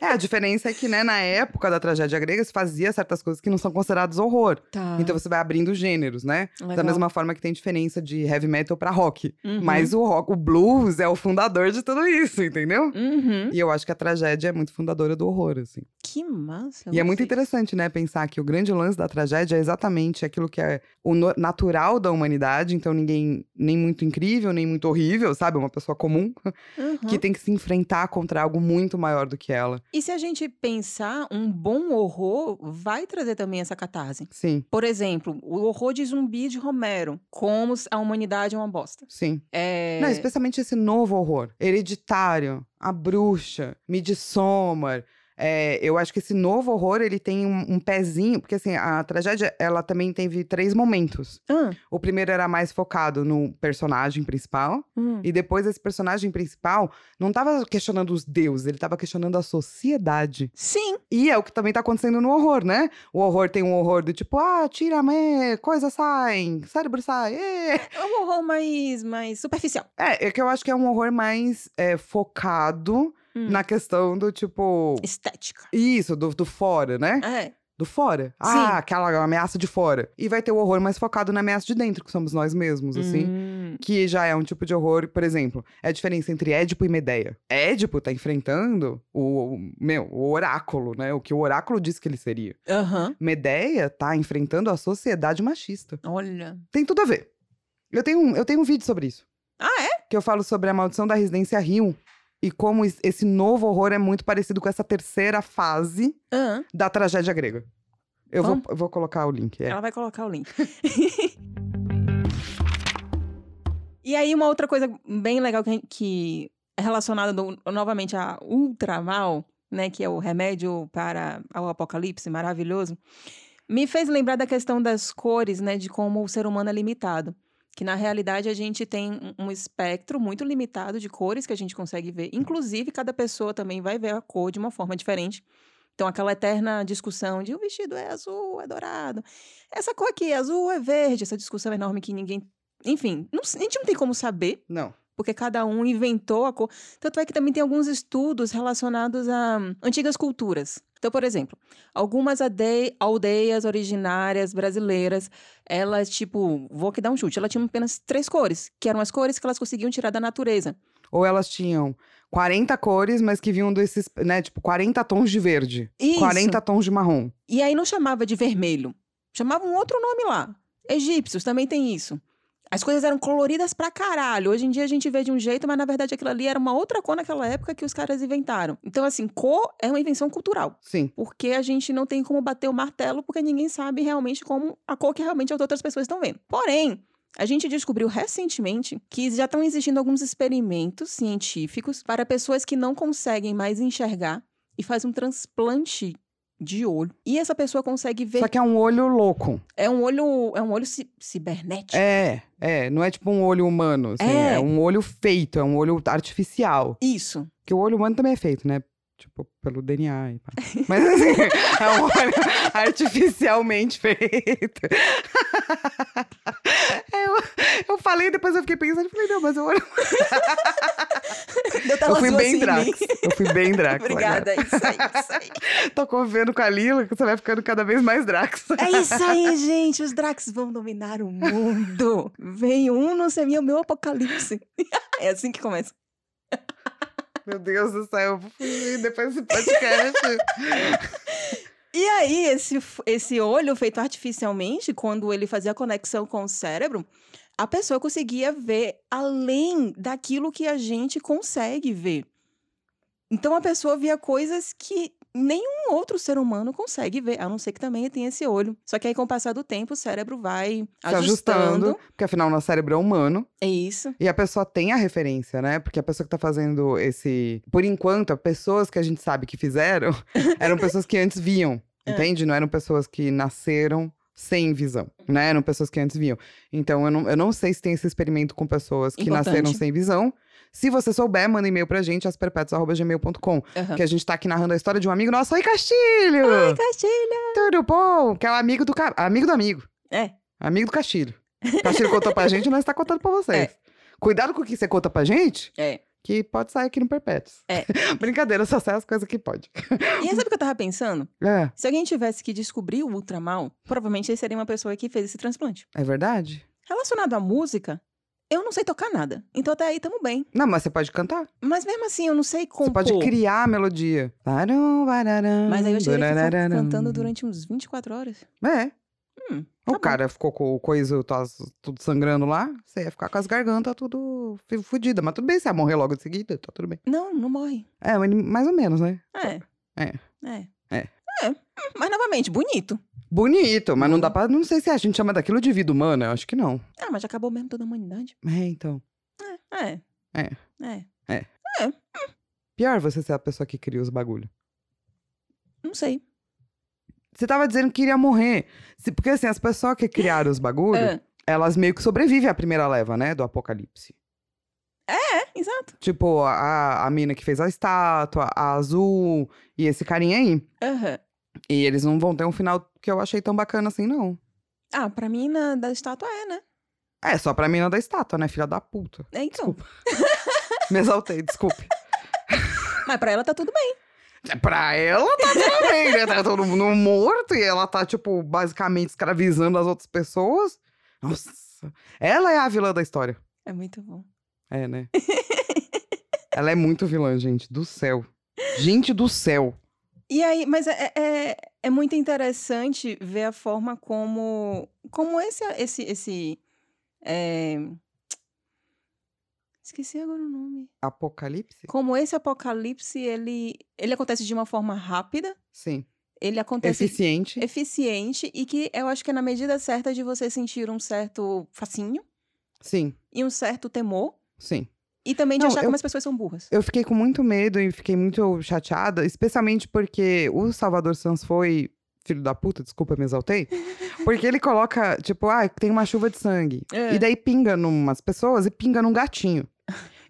[SPEAKER 1] É, a diferença é que, né, na época da tragédia grega, se fazia certas coisas que não são consideradas horror.
[SPEAKER 2] Tá.
[SPEAKER 1] Então você vai abrindo gêneros, né? Da
[SPEAKER 2] Legal.
[SPEAKER 1] mesma forma que tem diferença de heavy metal pra rock.
[SPEAKER 2] Uhum.
[SPEAKER 1] Mas o rock, o blues é o fundador de tudo isso, entendeu?
[SPEAKER 2] Uhum. Uhum.
[SPEAKER 1] E eu acho que a tragédia é muito fundadora do horror, assim.
[SPEAKER 2] Que massa.
[SPEAKER 1] E é muito
[SPEAKER 2] gostei.
[SPEAKER 1] interessante, né, pensar que o grande lance da tragédia é exatamente aquilo que é o natural da humanidade, então ninguém nem muito incrível, nem muito horrível, sabe? Uma pessoa comum
[SPEAKER 2] Uhum. [LAUGHS]
[SPEAKER 1] que tem que se enfrentar contra algo muito maior do que ela.
[SPEAKER 2] E se a gente pensar, um bom horror vai trazer também essa catarse.
[SPEAKER 1] Sim,
[SPEAKER 2] Por exemplo, o horror de zumbi de Romero. Como a humanidade é uma bosta.
[SPEAKER 1] sim.
[SPEAKER 2] É...
[SPEAKER 1] Não, especialmente esse novo horror. Hereditário, A Bruxa, Midsommar. É, eu acho que esse novo horror, ele tem um, um pezinho... Porque, assim, a tragédia, ela também teve três momentos.
[SPEAKER 2] Ah,
[SPEAKER 1] O primeiro era mais focado no personagem principal.
[SPEAKER 2] hum.
[SPEAKER 1] E depois esse personagem principal não tava questionando os deuses, ele tava questionando a sociedade.
[SPEAKER 2] Sim,
[SPEAKER 1] E é o que também tá acontecendo no horror, né? O horror tem um horror do tipo, ah, tira, me, coisa sai, cérebro sai. ê.
[SPEAKER 2] é um horror mais, mais superficial.
[SPEAKER 1] É, é que eu acho que é um horror mais é, focado
[SPEAKER 2] Hum.
[SPEAKER 1] na questão do tipo.
[SPEAKER 2] Estética.
[SPEAKER 1] Isso, do, do fora, né?
[SPEAKER 2] É.
[SPEAKER 1] Do fora. Ah, aquela ameaça de fora. E vai ter o horror mais focado na ameaça de dentro, que somos nós mesmos, assim.
[SPEAKER 2] Hum.
[SPEAKER 1] Que já é um tipo de horror, por exemplo, é a diferença entre Édipo e Medeia. Édipo tá enfrentando o, o- meu, o oráculo, né? O que o oráculo disse que ele seria.
[SPEAKER 2] Aham.
[SPEAKER 1] Medeia tá enfrentando a sociedade machista.
[SPEAKER 2] Olha.
[SPEAKER 1] Tem tudo a ver. Eu tenho um, eu tenho um vídeo sobre isso.
[SPEAKER 2] Ah, é?
[SPEAKER 1] Que eu falo sobre a maldição da residência Rio. E como es- esse novo horror é muito parecido com essa terceira fase da tragédia grega. Eu vou, eu vou colocar o link. é.
[SPEAKER 2] Ela vai colocar o link. [LAUGHS] e aí, uma outra coisa bem legal que, que é relacionada do- novamente a Ultramal, né? Que é o remédio para o apocalipse maravilhoso. Me fez lembrar da questão das cores, né? De como o ser humano é limitado. Que na realidade a gente tem um- espectro muito limitado de cores que a gente consegue ver. Inclusive, cada pessoa também vai ver a cor de uma forma diferente. Então, aquela eterna discussão de o vestido é azul, é dourado. Essa cor aqui é azul, é verde. Essa discussão enorme que ninguém. Enfim, não a gente não tem como saber,
[SPEAKER 1] Não.
[SPEAKER 2] porque cada um inventou a cor. Tanto é que também tem alguns estudos relacionados a hum, antigas culturas. Então, por exemplo, algumas aldeias originárias brasileiras, elas, tipo, vou aqui dar um chute, elas tinham apenas três cores, que eram as cores que elas conseguiam tirar da natureza.
[SPEAKER 1] Ou elas tinham 40 cores, mas que vinham desses, né? Tipo, 40 tons de verde.
[SPEAKER 2] Isso.
[SPEAKER 1] 40 tons de marrom.
[SPEAKER 2] E aí não chamava de vermelho. Chamava um outro nome lá. Egípcios também tem isso. As coisas eram coloridas pra caralho. Hoje em dia a gente vê de um jeito, mas na verdade aquilo ali era uma outra cor naquela época que os caras inventaram. Então, assim, cor é uma invenção cultural.
[SPEAKER 1] Sim.
[SPEAKER 2] Porque a gente não tem como bater o martelo, porque ninguém sabe realmente como a cor que realmente as outras pessoas estão vendo. Porém, a gente descobriu recentemente que já estão existindo alguns experimentos científicos para pessoas que não conseguem mais enxergar e faz um transplante de olho. E essa pessoa consegue ver.
[SPEAKER 1] Só que é um olho louco.
[SPEAKER 2] É um olho, é um olho ci- cibernético.
[SPEAKER 1] É, é. Não é tipo um olho humano, assim.
[SPEAKER 2] É.
[SPEAKER 1] É. um olho feito, é um olho artificial.
[SPEAKER 2] Isso.
[SPEAKER 1] Porque o olho humano também é feito, né? Tipo, pelo DNA e pá. [LAUGHS] Mas assim, é um olho [LAUGHS] artificialmente [LAUGHS] feito. Eu, eu falei, depois eu fiquei pensando, eu falei, não, mas o olho...
[SPEAKER 2] Deu tela
[SPEAKER 1] Eu fui bem
[SPEAKER 2] assim
[SPEAKER 1] Drax. Eu fui bem Drax.
[SPEAKER 2] Obrigada, isso aí, isso aí. [LAUGHS]
[SPEAKER 1] Tô confiando com a Lila que você vai ficando cada vez mais Drax.
[SPEAKER 2] É isso aí, gente. Os Drax vão dominar o mundo. Vem um, não sei, o meu apocalipse. [LAUGHS] É assim que começa.
[SPEAKER 1] Meu Deus do céu, eu vou fugir depois desse podcast. [LAUGHS]
[SPEAKER 2] E aí, esse, esse olho feito artificialmente, quando ele fazia a conexão com o cérebro, a pessoa conseguia ver além daquilo que a gente consegue ver. Então a pessoa via coisas que nenhum outro ser humano consegue ver, a não ser que também tenha esse olho. Só que aí, com o passar do tempo, o cérebro vai
[SPEAKER 1] Se ajustando,
[SPEAKER 2] ajustando.
[SPEAKER 1] porque afinal nosso cérebro é humano.
[SPEAKER 2] É isso.
[SPEAKER 1] E a pessoa tem a referência, né? Porque a pessoa que tá fazendo esse. Por enquanto, as pessoas que a gente sabe que fizeram [LAUGHS] eram pessoas que antes viam,
[SPEAKER 2] É.
[SPEAKER 1] entende? Não eram pessoas que nasceram sem visão, né? Eram pessoas que antes viam. Então, eu não, eu não sei se tem esse experimento com pessoas que
[SPEAKER 2] Importante.
[SPEAKER 1] nasceram sem visão. Se você souber, manda e-mail pra gente, asperpetos.gmail.com.
[SPEAKER 2] Aham.
[SPEAKER 1] Que a gente tá aqui narrando a história de um amigo nosso. Oi, Castilho!
[SPEAKER 2] Ai, Castilha!
[SPEAKER 1] Tudo bom? Que é o amigo do, ca- amigo do amigo.
[SPEAKER 2] É.
[SPEAKER 1] Amigo do Castilho. Castilho contou pra [LAUGHS] gente, nós está contando pra vocês.
[SPEAKER 2] É.
[SPEAKER 1] Cuidado com o que você conta pra gente,
[SPEAKER 2] É.
[SPEAKER 1] que pode sair aqui no Perpétuos.
[SPEAKER 2] É. [LAUGHS]
[SPEAKER 1] Brincadeira, só sai as coisas que pode.
[SPEAKER 2] E sabe o que eu tava pensando?
[SPEAKER 1] É,
[SPEAKER 2] Se alguém tivesse que descobrir o ultramal, provavelmente ele seria uma pessoa que fez esse transplante.
[SPEAKER 1] é verdade?
[SPEAKER 2] Relacionado à música, Eu não sei tocar nada. Então até aí tamo bem.
[SPEAKER 1] Não, mas você pode cantar.
[SPEAKER 2] Mas mesmo assim, eu não sei
[SPEAKER 1] Você
[SPEAKER 2] compor.
[SPEAKER 1] pode criar a melodia.
[SPEAKER 2] Mas aí eu teria que cantando durante uns 24 horas.
[SPEAKER 1] É.
[SPEAKER 2] Hum,
[SPEAKER 1] o
[SPEAKER 2] tá bom.
[SPEAKER 1] cara ficou com o coisa tá tudo sangrando lá, você ia ficar com as gargantas tudo f- fudida. Mas tudo bem, você ia morrer logo de seguida, tá tudo bem.
[SPEAKER 2] Não, não morre.
[SPEAKER 1] É, mais ou menos, né?
[SPEAKER 2] É.
[SPEAKER 1] É.
[SPEAKER 2] É.
[SPEAKER 1] É.
[SPEAKER 2] É. Hum, Mas novamente, bonito.
[SPEAKER 1] Bonito, mas não dá pra. Não sei se a gente chama daquilo de vida humana, eu acho que não.
[SPEAKER 2] Ah, mas já acabou mesmo toda a humanidade.
[SPEAKER 1] É, então.
[SPEAKER 2] É.
[SPEAKER 1] É.
[SPEAKER 2] É.
[SPEAKER 1] Pior você ser a pessoa que cria os bagulho.
[SPEAKER 2] Não sei.
[SPEAKER 1] Você tava dizendo que iria morrer. Porque assim, as pessoas que criaram os bagulho,
[SPEAKER 2] É.
[SPEAKER 1] elas meio que sobrevivem à primeira leva, né? Do apocalipse.
[SPEAKER 2] É, exato.
[SPEAKER 1] Tipo, a, a mina que fez a estátua, a azul e esse carinha aí.
[SPEAKER 2] Aham.
[SPEAKER 1] E eles não vão ter um final que eu achei tão bacana assim, não.
[SPEAKER 2] Ah, pra mim, na, da estátua é, né?
[SPEAKER 1] É, só pra mina da estátua, né? Filha da puta.
[SPEAKER 2] É, então.
[SPEAKER 1] Desculpa. [LAUGHS] Me exaltei, desculpe. [LAUGHS]
[SPEAKER 2] Mas pra ela tá tudo bem.
[SPEAKER 1] É, Pra ela tá tudo bem, né? Tá todo mundo morto e ela tá, tipo, basicamente escravizando as outras pessoas. Nossa. Ela é a vilã da história.
[SPEAKER 2] É muito bom.
[SPEAKER 1] É, né? [LAUGHS] ela é muito vilã, gente. Do céu. Gente do céu.
[SPEAKER 2] E aí, mas é, é, é muito interessante ver a forma como, como esse, esse, esse, é... esqueci agora o nome.
[SPEAKER 1] Apocalipse?
[SPEAKER 2] Como esse apocalipse, ele, ele acontece de uma forma rápida,
[SPEAKER 1] Sim.
[SPEAKER 2] ele acontece
[SPEAKER 1] Eficiente.
[SPEAKER 2] eficiente e que eu acho que é na medida certa de você sentir um certo facinho
[SPEAKER 1] Sim,
[SPEAKER 2] e um certo temor
[SPEAKER 1] sim.
[SPEAKER 2] e também de
[SPEAKER 1] Não,
[SPEAKER 2] achar
[SPEAKER 1] eu-
[SPEAKER 2] como as pessoas são burras.
[SPEAKER 1] Eu fiquei com muito medo e fiquei muito chateada, especialmente porque o Salvador Santos foi filho da puta, desculpa, me exaltei. Porque ele coloca, tipo, ah, tem uma chuva de sangue.
[SPEAKER 2] É.
[SPEAKER 1] E daí pinga numas pessoas e pinga num gatinho.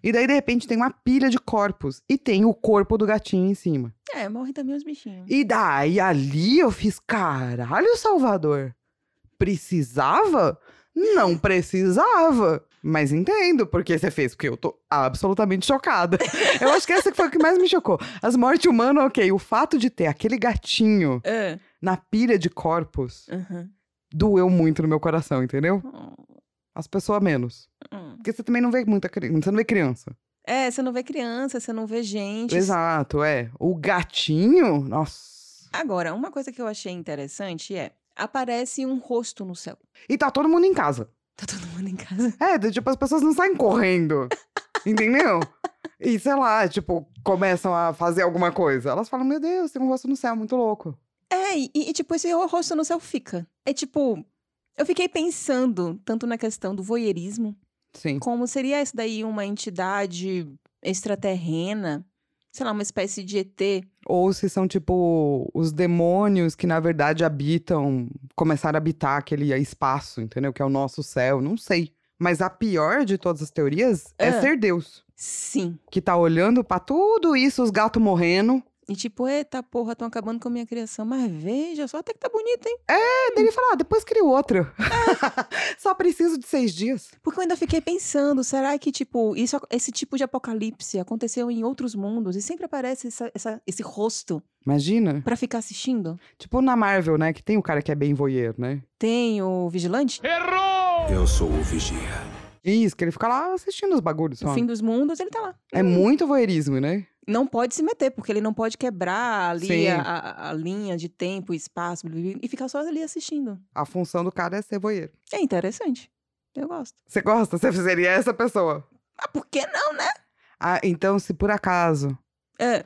[SPEAKER 1] E daí, de repente, tem uma pilha de corpos. E tem o corpo do gatinho em cima.
[SPEAKER 2] É, morre também os bichinhos.
[SPEAKER 1] E daí, ali, eu fiz, caralho, Salvador. Precisava? Não precisava. Mas entendo porque você fez, porque eu tô absolutamente chocada. [LAUGHS] Eu acho que essa que foi o que mais me chocou. As mortes humanas, ok. O fato de ter aquele gatinho
[SPEAKER 2] É.
[SPEAKER 1] na pilha de corpos
[SPEAKER 2] Uhum.
[SPEAKER 1] doeu muito no meu coração, entendeu?
[SPEAKER 2] Oh,
[SPEAKER 1] As pessoas menos.
[SPEAKER 2] hum.
[SPEAKER 1] Porque você também não vê muita criança. Você não vê criança.
[SPEAKER 2] É, você não vê criança, você não vê gente.
[SPEAKER 1] Exato, é. O gatinho, nossa.
[SPEAKER 2] Agora, uma coisa que eu achei interessante é: aparece um rosto no céu.
[SPEAKER 1] E tá todo mundo em casa.
[SPEAKER 2] Tá todo mundo em casa.
[SPEAKER 1] É, tipo, as pessoas não saem correndo. entendeu? E sei lá, tipo, começam a fazer alguma coisa. Elas falam, meu Deus, tem um rosto no céu, muito louco.
[SPEAKER 2] É, e, e, tipo, esse rosto no céu fica. É tipo. Eu fiquei pensando tanto na questão do voyeurismo,
[SPEAKER 1] Sim.
[SPEAKER 2] como seria essa daí uma entidade extraterrena, sei lá, uma espécie de ET.
[SPEAKER 1] Ou se são, tipo, os demônios que, na verdade, habitam, começaram a habitar aquele espaço, entendeu? Que é o nosso céu, não sei. Mas a pior de todas as teorias é
[SPEAKER 2] Ah.
[SPEAKER 1] ser Deus.
[SPEAKER 2] Sim.
[SPEAKER 1] Que tá olhando pra tudo isso, os gatos morrendo.
[SPEAKER 2] E tipo, eita porra, estão acabando com a minha criação. Mas veja, só até que tá bonito, hein?
[SPEAKER 1] É, daí ele fala, ah, depois cria outro. [LAUGHS] Só preciso de seis dias.
[SPEAKER 2] Porque eu ainda fiquei pensando, será que, tipo, isso, esse tipo de apocalipse aconteceu em outros mundos e sempre aparece essa- essa- esse rosto
[SPEAKER 1] Imagina.
[SPEAKER 2] pra ficar assistindo?
[SPEAKER 1] Tipo na Marvel, né? Que tem o cara que é bem voyeur, né?
[SPEAKER 2] Tem o Vigilante,
[SPEAKER 3] Eu sou o Vigia.
[SPEAKER 1] Isso, que ele fica lá assistindo os bagulhos só.
[SPEAKER 2] no fim dos mundos, ele tá lá.
[SPEAKER 1] É muito voyeurismo, né?
[SPEAKER 2] Não pode se meter, porque ele não pode quebrar ali a, a- linha de tempo e espaço blá, blá, blá, e ficar só ali assistindo.
[SPEAKER 1] A função do cara é ser voyeur.
[SPEAKER 2] É interessante. Eu gosto.
[SPEAKER 1] Você gosta? Você seria essa pessoa.
[SPEAKER 2] Ah, por que não, né?
[SPEAKER 1] Ah, então, se por acaso,
[SPEAKER 2] É.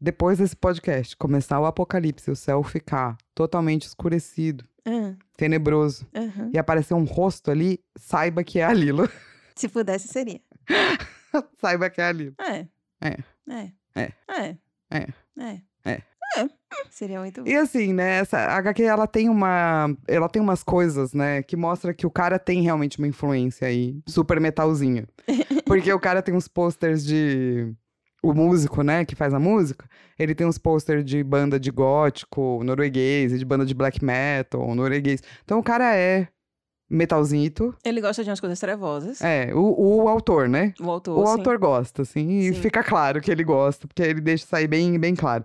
[SPEAKER 1] depois desse podcast, começar o apocalipse, o céu ficar totalmente escurecido,
[SPEAKER 2] Ah,
[SPEAKER 1] tenebroso,
[SPEAKER 2] aham.
[SPEAKER 1] e aparecer um rosto ali, saiba que é a Lila.
[SPEAKER 2] Se pudesse, seria. [LAUGHS]
[SPEAKER 1] saiba que é a Lila.
[SPEAKER 2] É.
[SPEAKER 1] É.
[SPEAKER 2] É.
[SPEAKER 1] É.
[SPEAKER 2] É.
[SPEAKER 1] É.
[SPEAKER 2] É.
[SPEAKER 1] É.
[SPEAKER 2] Hum, Seria muito bom.
[SPEAKER 1] E assim, né, essa a HQ, ela tem uma, ela tem umas coisas, né, que mostra que o cara tem realmente uma influência aí, super metalzinha. [LAUGHS] Porque o cara tem uns posters de o músico, né, que faz a música, ele tem uns posters de banda de gótico norueguês e de banda de black metal norueguês. Então o cara é metalzito.
[SPEAKER 2] Ele gosta de umas coisas trevosas.
[SPEAKER 1] É, o, o autor, né?
[SPEAKER 2] O autor.
[SPEAKER 1] O
[SPEAKER 2] sim.
[SPEAKER 1] autor gosta, assim, e
[SPEAKER 2] Sim.
[SPEAKER 1] fica claro que ele gosta, porque ele deixa sair bem, bem claro.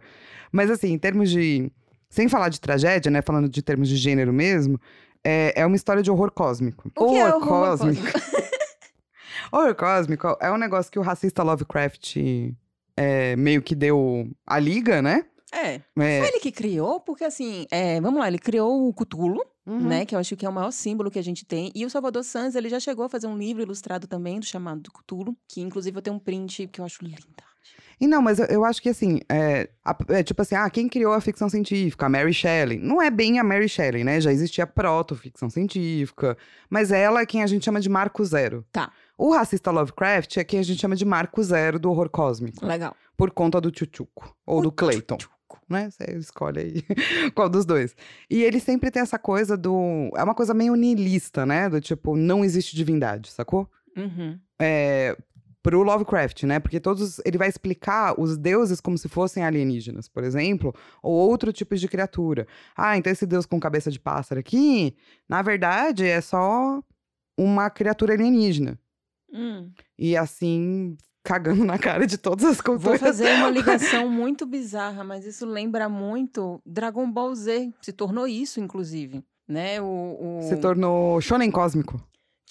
[SPEAKER 1] Mas, assim, em termos de. Sem falar de tragédia, né? Falando de termos de gênero mesmo, é, é uma história de horror cósmico.
[SPEAKER 2] O que é horror cósmico? [LAUGHS]
[SPEAKER 1] Horror cósmico é um negócio que o racista Lovecraft é, meio que deu a liga, né?
[SPEAKER 2] É.
[SPEAKER 1] É,
[SPEAKER 2] Foi ele que criou, porque assim, é, vamos lá, ele criou o Cthulhu,
[SPEAKER 1] uhum.
[SPEAKER 2] né? Que eu acho que é o maior símbolo que a gente tem. E o Salvador Sanz, ele já chegou a fazer um livro ilustrado também, do chamado do Cthulhu, que inclusive eu tenho um print que eu acho linda.
[SPEAKER 1] E não, mas eu, eu acho que assim, é, é tipo assim, ah, quem criou a ficção científica? A Mary Shelley. Não é bem a Mary Shelley, né? Já existia proto-ficção científica. Mas ela é quem a gente chama de Marco Zero.
[SPEAKER 2] Tá.
[SPEAKER 1] O racista Lovecraft é quem a gente chama de Marco Zero do horror cósmico.
[SPEAKER 2] Legal.
[SPEAKER 1] Por conta do Tchutchuco. Ou do Clayton. Né? Você escolhe aí [LAUGHS] qual dos dois. E ele sempre tem essa coisa do. É uma coisa meio niilista, né? Do tipo, não existe divindade, sacou?
[SPEAKER 2] Uhum.
[SPEAKER 1] É, pro Lovecraft, né? Porque todos. Ele vai explicar os deuses como se fossem alienígenas, por exemplo, ou outro tipo de criatura. Ah, então esse deus com cabeça de pássaro aqui, na verdade, é só uma criatura alienígena.
[SPEAKER 2] Hum.
[SPEAKER 1] E assim, cagando na cara de todas as
[SPEAKER 2] Vou
[SPEAKER 1] culturas.
[SPEAKER 2] fazer uma [LAUGHS] ligação muito bizarra, mas isso lembra muito Dragon Ball Z. Se tornou isso, inclusive. Né? O, o...
[SPEAKER 1] Se tornou shonen cósmico.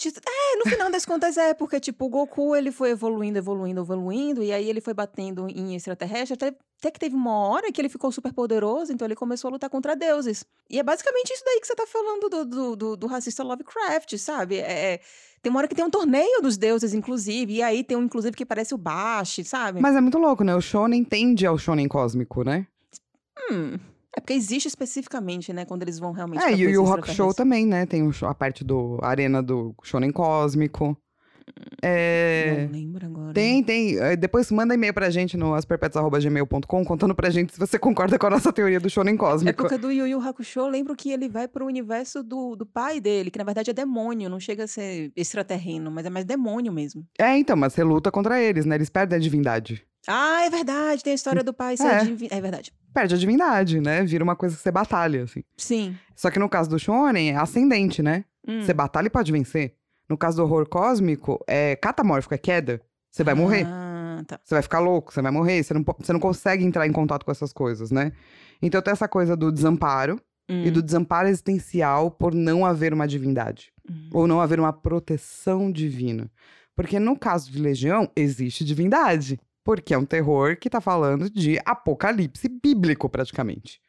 [SPEAKER 2] É, no final das contas é, porque, tipo, o Goku, ele foi evoluindo, evoluindo, evoluindo, e aí ele foi batendo em extraterrestre, até, até que teve uma hora que ele ficou super poderoso, então ele começou a lutar contra deuses. E é basicamente isso daí que você tá falando do, do, do, do racista Lovecraft, sabe? É, é- tem uma hora que tem um torneio dos deuses, inclusive, e aí tem um, inclusive, que parece o Bashi, sabe?
[SPEAKER 1] Mas é muito louco, né? O shonen tende ao shonen cósmico, né?
[SPEAKER 2] Hum, é porque existe especificamente, né, quando eles vão realmente
[SPEAKER 1] É, e, o- Rock Show também, né? Tem a parte do a arena do shonen cósmico. É...
[SPEAKER 2] Não lembro agora.
[SPEAKER 1] Tem, tem. Eh, Depois manda e-mail pra gente no asperpetos.gmail.com contando pra gente se você concorda com a nossa teoria do shonen
[SPEAKER 2] É
[SPEAKER 1] cósmico.
[SPEAKER 2] porque do Yu Yu Hakusho, eu lembro que ele vai pro universo do, do pai dele, que na verdade é demônio, não chega a ser extraterreno, mas é mais demônio mesmo.
[SPEAKER 1] É, então, mas você luta contra eles, né? Eles perdem a divindade.
[SPEAKER 2] Ah, é verdade, tem a história do pai ser
[SPEAKER 1] É.
[SPEAKER 2] divi- É verdade.
[SPEAKER 1] Perde a divindade, né? Vira uma coisa que você batalha, assim.
[SPEAKER 2] Sim.
[SPEAKER 1] Só que no caso do shonen, é ascendente, né?
[SPEAKER 2] Hum.
[SPEAKER 1] Você batalha e pode vencer. No caso do horror cósmico, é catamórfico, é queda. Você vai morrer.
[SPEAKER 2] Ah, tá.
[SPEAKER 1] Você vai ficar louco, você vai morrer, você não, você não consegue entrar em contato com essas coisas, né? Então tem essa coisa do desamparo
[SPEAKER 2] Hum,
[SPEAKER 1] e do desamparo existencial por não haver uma divindade.
[SPEAKER 2] hum.
[SPEAKER 1] Ou não haver uma proteção divina. Porque no caso de Legião, existe divindade. Porque é um terror que tá falando de apocalipse bíblico, praticamente.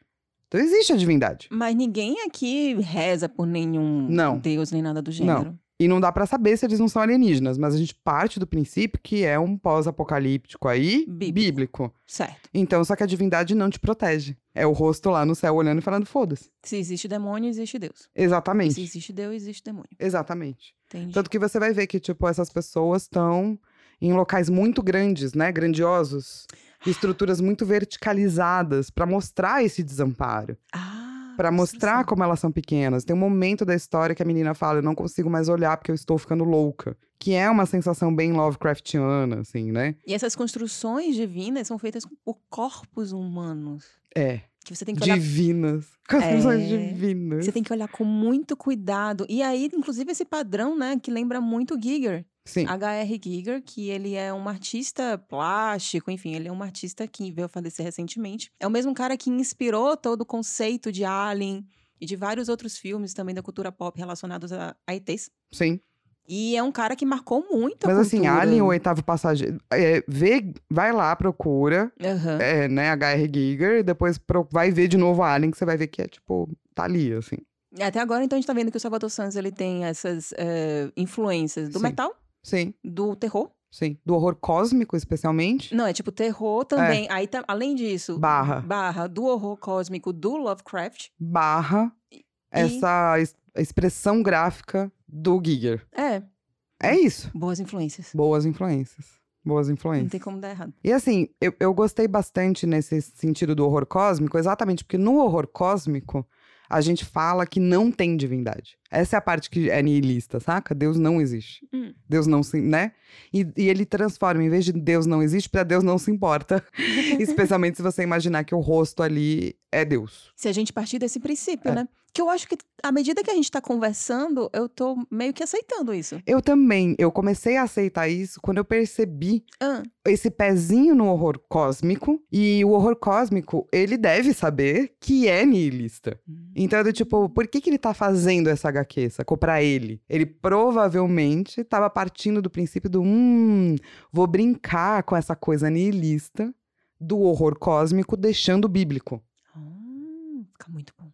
[SPEAKER 1] Então existe a divindade.
[SPEAKER 2] Mas ninguém aqui reza por nenhum
[SPEAKER 1] Não.
[SPEAKER 2] deus nem nada do gênero.
[SPEAKER 1] E não dá pra saber se eles não são alienígenas, mas a gente parte do princípio que é um pós-apocalíptico aí
[SPEAKER 2] Bíblico.
[SPEAKER 1] bíblico.
[SPEAKER 2] Certo.
[SPEAKER 1] Então, só que a divindade não te protege. É o rosto lá no céu olhando e falando, foda-se.
[SPEAKER 2] Se existe demônio, existe Deus.
[SPEAKER 1] Exatamente.
[SPEAKER 2] se existe Deus, existe demônio.
[SPEAKER 1] Exatamente.
[SPEAKER 2] Entendi.
[SPEAKER 1] Tanto que você vai ver que, tipo, essas pessoas estão em locais muito grandes, né? Grandiosos. Estruturas muito verticalizadas pra mostrar esse desamparo.
[SPEAKER 2] Ah,
[SPEAKER 1] Pra mostrar como elas são pequenas. Tem um momento da história que a menina fala: Eu não consigo mais olhar porque eu estou ficando louca. Que é uma sensação bem Lovecraftiana, assim, né?
[SPEAKER 2] E essas construções divinas são feitas por corpos humanos.
[SPEAKER 1] É.
[SPEAKER 2] Que você tem que olhar
[SPEAKER 1] Divinas. [LAUGHS] Construções
[SPEAKER 2] É.
[SPEAKER 1] divinas.
[SPEAKER 2] Você tem que olhar com muito cuidado. E aí, inclusive, esse padrão, né, que lembra muito Giger.
[SPEAKER 1] Sim.
[SPEAKER 2] H.R. Giger, que ele é um artista plástico, enfim, ele é um artista que veio falecer recentemente. É o mesmo cara que inspirou todo o conceito de Alien e de vários outros filmes também da cultura pop relacionados a, a ETs.
[SPEAKER 1] Sim.
[SPEAKER 2] E é um cara que marcou muito a
[SPEAKER 1] Mas assim. Alien, o oitavo passageiro. É, vê, vai lá, procura,
[SPEAKER 2] Aham.
[SPEAKER 1] é, né, HR Giger, e depois pro- vai ver de novo Alien, que você vai ver que é, tipo, tá ali, assim.
[SPEAKER 2] Até agora, então, a gente tá vendo que o Salvador Sanz, ele tem essas eh, influências do
[SPEAKER 1] Sim.
[SPEAKER 2] metal,
[SPEAKER 1] Sim,
[SPEAKER 2] do terror.
[SPEAKER 1] sim. Do horror cósmico, especialmente.
[SPEAKER 2] Não, é tipo terror também. Aí, tá, além disso...
[SPEAKER 1] Barra.
[SPEAKER 2] Barra do horror cósmico do Lovecraft.
[SPEAKER 1] Barra essa es- expressão gráfica do Giger.
[SPEAKER 2] É,
[SPEAKER 1] É isso.
[SPEAKER 2] boas influências.
[SPEAKER 1] Boas influências. Boas
[SPEAKER 2] Não
[SPEAKER 1] influências.
[SPEAKER 2] tem como dar errado.
[SPEAKER 1] E assim, eu, eu gostei bastante nesse sentido do horror cósmico, exatamente porque no horror cósmico a gente fala que não tem divindade. Essa é a parte que é nihilista, saca? Deus não existe.
[SPEAKER 2] Hum.
[SPEAKER 1] Deus não se, né? E, e ele transforma, em vez de Deus não existe, pra Deus não se importa. [LAUGHS] Especialmente se você imaginar que o rosto ali é Deus.
[SPEAKER 2] Se a gente partir desse princípio,
[SPEAKER 1] É.
[SPEAKER 2] né? Que eu acho que, à medida que a gente tá conversando, eu tô meio que aceitando isso.
[SPEAKER 1] Eu também, eu comecei a aceitar isso quando eu percebi
[SPEAKER 2] Ah,
[SPEAKER 1] esse pezinho no horror cósmico. E o horror cósmico, ele deve saber que é nihilista. Então, é do tipo, por que, que ele tá fazendo essa HQ, sacou? Pra ele. Ele provavelmente tava partindo do princípio do hum, vou brincar com essa coisa nihilista do horror cósmico, deixando o bíblico,
[SPEAKER 2] Ah, fica muito bom.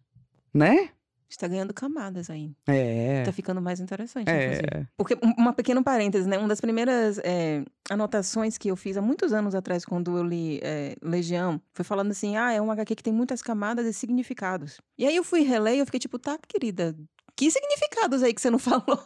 [SPEAKER 1] né?
[SPEAKER 2] Está ganhando camadas aí.
[SPEAKER 1] É.
[SPEAKER 2] Tá ficando mais interessante, inclusive.
[SPEAKER 1] É.
[SPEAKER 2] Porque, um- uma pequena parêntese, né? Uma das primeiras é, anotações que eu fiz há muitos anos atrás, quando eu li é, Legião, foi falando assim: ah, é um HQ que tem muitas camadas e significados. E aí eu fui reler e eu fiquei tipo, tá, querida, que significados aí que você não [LAUGHS] falou?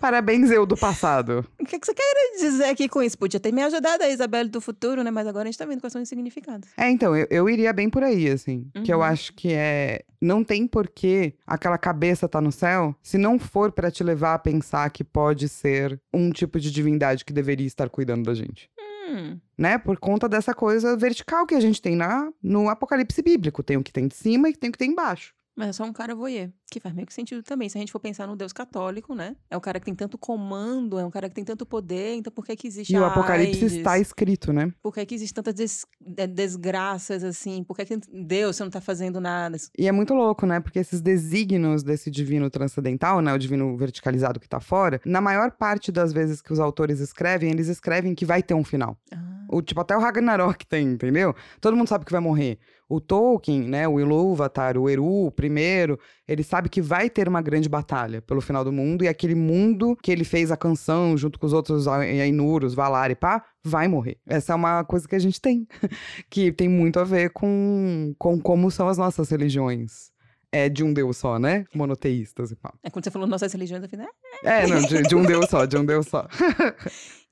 [SPEAKER 1] Parabéns, eu do passado.
[SPEAKER 2] O que, que você quer dizer aqui com isso? Podia ter me ajudado a Isabelle do futuro, né? Mas agora a gente tá vendo quais são os significados.
[SPEAKER 1] É, então, eu, eu iria bem por aí, assim. Que eu
[SPEAKER 2] Uhum.
[SPEAKER 1] acho que é. Não tem porquê aquela cabeça tá no céu se não for pra te levar a pensar que pode ser um tipo de divindade que deveria estar cuidando da gente.
[SPEAKER 2] Hum,
[SPEAKER 1] Né? Por conta dessa coisa vertical que a gente tem na, no Apocalipse Bíblico. Tem o que tem de cima e tem o que tem embaixo.
[SPEAKER 2] Mas é só um cara voyeur, que faz meio que sentido também. Se a gente for pensar no Deus católico, né? É o cara que tem tanto comando, é um cara que tem tanto poder, então por que que existe
[SPEAKER 1] E o Apocalipse
[SPEAKER 2] AIDS?
[SPEAKER 1] está escrito, né?
[SPEAKER 2] Por que, que existe tantas des- eh, desgraças assim? Por que, que Deus você não tá fazendo nada?
[SPEAKER 1] E é muito louco, né? Porque esses desígnios desse divino transcendental, né? O divino verticalizado que tá fora, na maior parte das vezes que os autores escrevem, eles escrevem que vai ter um final.
[SPEAKER 2] Ah,
[SPEAKER 1] O, tipo, até o Ragnarok tem, entendeu? Todo mundo sabe que vai morrer. O Tolkien, né? O Ilúvatar, o Eru, o primeiro, ele sabe que vai ter uma grande batalha pelo final do mundo. E aquele mundo que ele fez a canção junto com os outros Ainur, os Valar e pá, vai morrer. Essa é uma coisa que a gente tem. [LAUGHS] que tem muito a ver com, com como são as nossas religiões. É de um Deus só, né? Monoteístas e pá.
[SPEAKER 2] é quando você falou nossas religiões, eu falei, né?
[SPEAKER 1] É, não, de, de um Deus só, de um Deus só. [LAUGHS]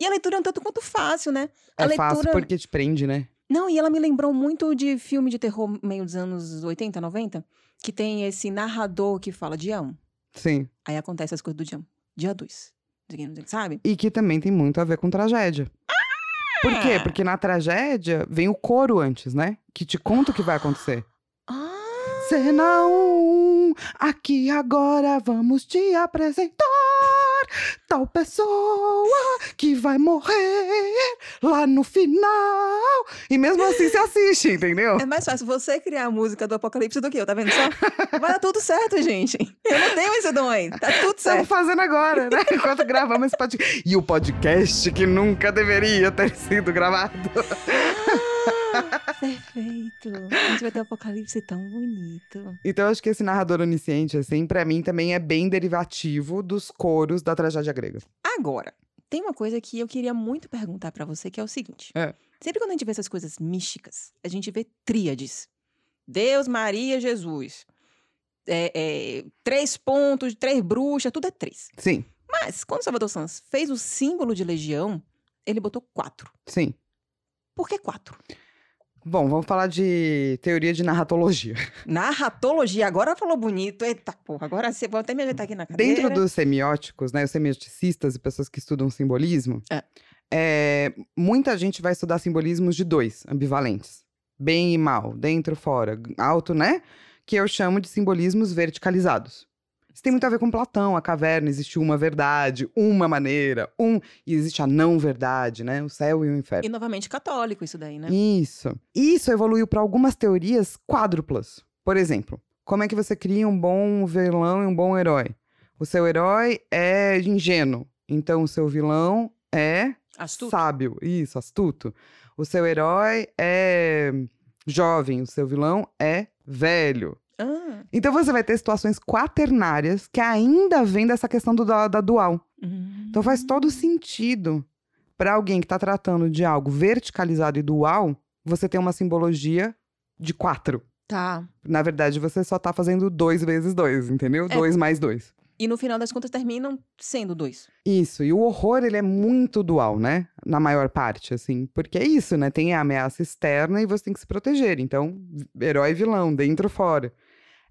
[SPEAKER 2] E a leitura é um tanto quanto fácil, né? A
[SPEAKER 1] É
[SPEAKER 2] leitura...
[SPEAKER 1] fácil porque te prende, né?
[SPEAKER 2] Não, e ela me lembrou muito de filme de terror meio dos anos 80, 90, que tem esse narrador que fala dia 1.
[SPEAKER 1] Sim.
[SPEAKER 2] Aí acontece as coisas do dia 1. Dia 2. Sabe?
[SPEAKER 1] E que também tem muito a ver com tragédia. Por quê?
[SPEAKER 2] Ah!
[SPEAKER 1] Porque na tragédia vem o coro antes, né? Que te conta o que vai acontecer.
[SPEAKER 2] Ah!
[SPEAKER 1] Cena 1, aqui agora vamos te apresentar tal pessoa que vai morrer lá no final. E mesmo assim se assiste, entendeu?
[SPEAKER 2] É mais fácil você criar a música do Apocalipse do que eu, tá vendo só? Vai dar tudo certo, gente. Eu não tenho esse dom aí. Tá tudo
[SPEAKER 1] Estamos
[SPEAKER 2] certo.
[SPEAKER 1] fazendo agora, né? [LAUGHS] Enquanto gravamos esse podcast. E o podcast que nunca deveria ter sido gravado.
[SPEAKER 2] Perfeito. A gente vai ter um Apocalipse tão bonito.
[SPEAKER 1] Então, eu acho que esse narrador onisciente, assim, pra mim também é bem derivativo dos coros da tragédia grega.
[SPEAKER 2] Agora, tem uma coisa que eu queria muito perguntar pra você, que é o seguinte.
[SPEAKER 1] É.
[SPEAKER 2] Sempre quando a gente vê essas coisas místicas, a gente vê tríades. Deus, Maria, Jesus. É, é, três pontos, três bruxas, tudo é três.
[SPEAKER 1] Sim,
[SPEAKER 2] Mas, quando Salvador Santos fez o símbolo de legião, ele botou quatro.
[SPEAKER 1] sim.
[SPEAKER 2] Por que quatro?
[SPEAKER 1] Bom, vamos falar de teoria de narratologia.
[SPEAKER 2] Narratologia, agora falou bonito. Eita porra, agora você vou até me ajeitar aqui na cadeira.
[SPEAKER 1] Dentro dos semióticos, né, os semioticistas e pessoas que estudam simbolismo,
[SPEAKER 2] É.
[SPEAKER 1] é, muita gente vai estudar simbolismos de dois, ambivalentes. Bem e mal, dentro, fora, alto, né? Que eu chamo de simbolismos verticalizados. Isso tem muito a ver com Platão, a caverna, existe uma verdade, uma maneira, um, e existe a não verdade, né? O céu e o inferno.
[SPEAKER 2] E novamente católico isso daí, né?
[SPEAKER 1] Isso. Isso evoluiu para algumas teorias quádruplas. Por exemplo, como é que você cria um bom vilão e um bom herói? O seu herói é ingênuo, então o seu vilão é
[SPEAKER 2] Astuto.
[SPEAKER 1] sábio. Isso, astuto. O seu herói é jovem, o seu vilão é velho.
[SPEAKER 2] Ah,
[SPEAKER 1] Então você vai ter situações quaternárias que ainda vem dessa questão do, da, da dual.
[SPEAKER 2] hum.
[SPEAKER 1] Então faz todo sentido para alguém que está tratando de algo verticalizado e dual, você ter uma simbologia de quatro.
[SPEAKER 2] Tá.
[SPEAKER 1] Na verdade, você só tá fazendo dois vezes dois, entendeu?
[SPEAKER 2] É.
[SPEAKER 1] Dois mais dois.
[SPEAKER 2] E no final das contas terminam sendo dois.
[SPEAKER 1] Isso, e o horror, ele é muito dual, né? Na maior parte, assim. Porque é isso, né? Tem a ameaça externa e você tem que se proteger. Então, herói e vilão, dentro e fora.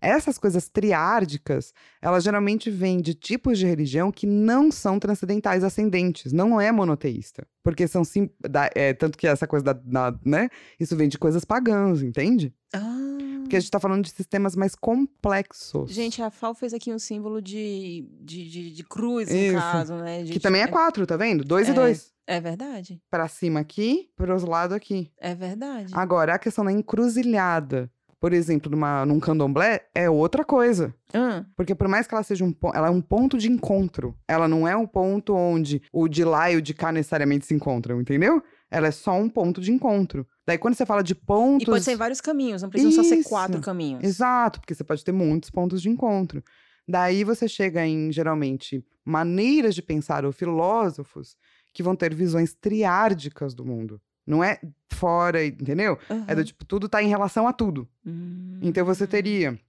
[SPEAKER 1] Essas coisas triárdicas, elas geralmente vêm de tipos de religião que não são transcendentais ascendentes, não é monoteísta. Porque são sim. da- é, tanto que essa coisa da, da- né? Isso vem de coisas pagãs, entende?
[SPEAKER 2] Ah.
[SPEAKER 1] Porque a gente tá falando de sistemas mais complexos.
[SPEAKER 2] Gente, a Fal fez aqui um símbolo de, de, de, de cruz, no caso, né? De-
[SPEAKER 1] que também é quatro, tá vendo? Dois
[SPEAKER 2] É.
[SPEAKER 1] e dois.
[SPEAKER 2] É verdade.
[SPEAKER 1] Pra cima aqui, pros lados aqui.
[SPEAKER 2] É verdade.
[SPEAKER 1] Agora, a questão da encruzilhada por exemplo, numa, num candomblé, é outra coisa.
[SPEAKER 2] Ah,
[SPEAKER 1] Porque por mais que ela seja um ponto, ela é um ponto de encontro. Ela não é um ponto onde o de lá e o de cá necessariamente se encontram, entendeu? Ela é só um ponto de encontro. Daí quando você fala de pontos.
[SPEAKER 2] E pode ser vários caminhos, não precisam só ser
[SPEAKER 1] Isso.
[SPEAKER 2] quatro caminhos.
[SPEAKER 1] Exato, porque você pode ter muitos pontos de encontro. Daí você chega em, geralmente, maneiras de pensar ou filósofos que vão ter visões triárdicas do mundo. Não é fora, entendeu? É do tipo, tudo tá em relação a tudo.
[SPEAKER 2] Hum.
[SPEAKER 1] Então você teria,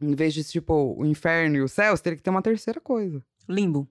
[SPEAKER 1] em vez de, tipo, o inferno e o céu, você teria que ter uma terceira coisa.
[SPEAKER 2] Limbo.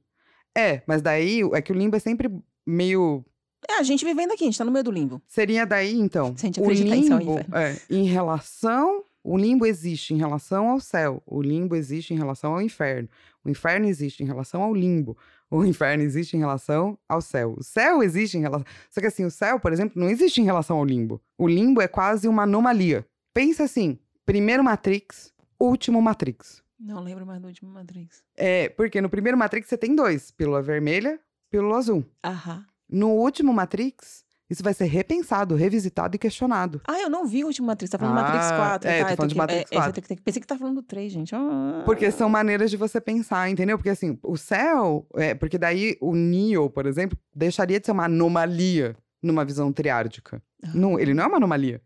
[SPEAKER 1] É, mas daí é que o limbo é sempre meio.
[SPEAKER 2] É, a gente vivendo aqui, a gente tá no meio do limbo.
[SPEAKER 1] Seria daí, então.
[SPEAKER 2] Se a gente
[SPEAKER 1] o
[SPEAKER 2] acreditar em céu e
[SPEAKER 1] limbo
[SPEAKER 2] inferno.
[SPEAKER 1] é em relação. O limbo existe em relação ao céu. O limbo existe em relação ao inferno. O inferno existe em relação ao limbo. O inferno existe em relação ao céu. O céu existe em relação. Só que assim, o céu, por exemplo, não existe em relação ao limbo. O limbo é quase uma anomalia. Pensa assim: primeiro Matrix, último Matrix.
[SPEAKER 2] Não lembro mais do último Matrix.
[SPEAKER 1] É, porque no primeiro Matrix você tem dois: pílula vermelha, pílula azul.
[SPEAKER 2] Aham.
[SPEAKER 1] No último Matrix, isso vai ser repensado, revisitado e questionado.
[SPEAKER 2] Ah, eu não vi o último Matrix. Tá falando de Matrix
[SPEAKER 1] Ah,
[SPEAKER 2] 4.
[SPEAKER 1] é,
[SPEAKER 2] tá,
[SPEAKER 1] tô falando de
[SPEAKER 2] que-
[SPEAKER 1] Matrix
[SPEAKER 2] é, é,
[SPEAKER 1] 4.
[SPEAKER 2] tem que- Pensei que tá falando do 3, gente. Ah.
[SPEAKER 1] Porque são maneiras de você pensar, entendeu? Porque assim, o céu, é, porque daí o Neo, por exemplo, deixaria de ser uma anomalia numa visão triárdica. Não, ele não é uma anomalia.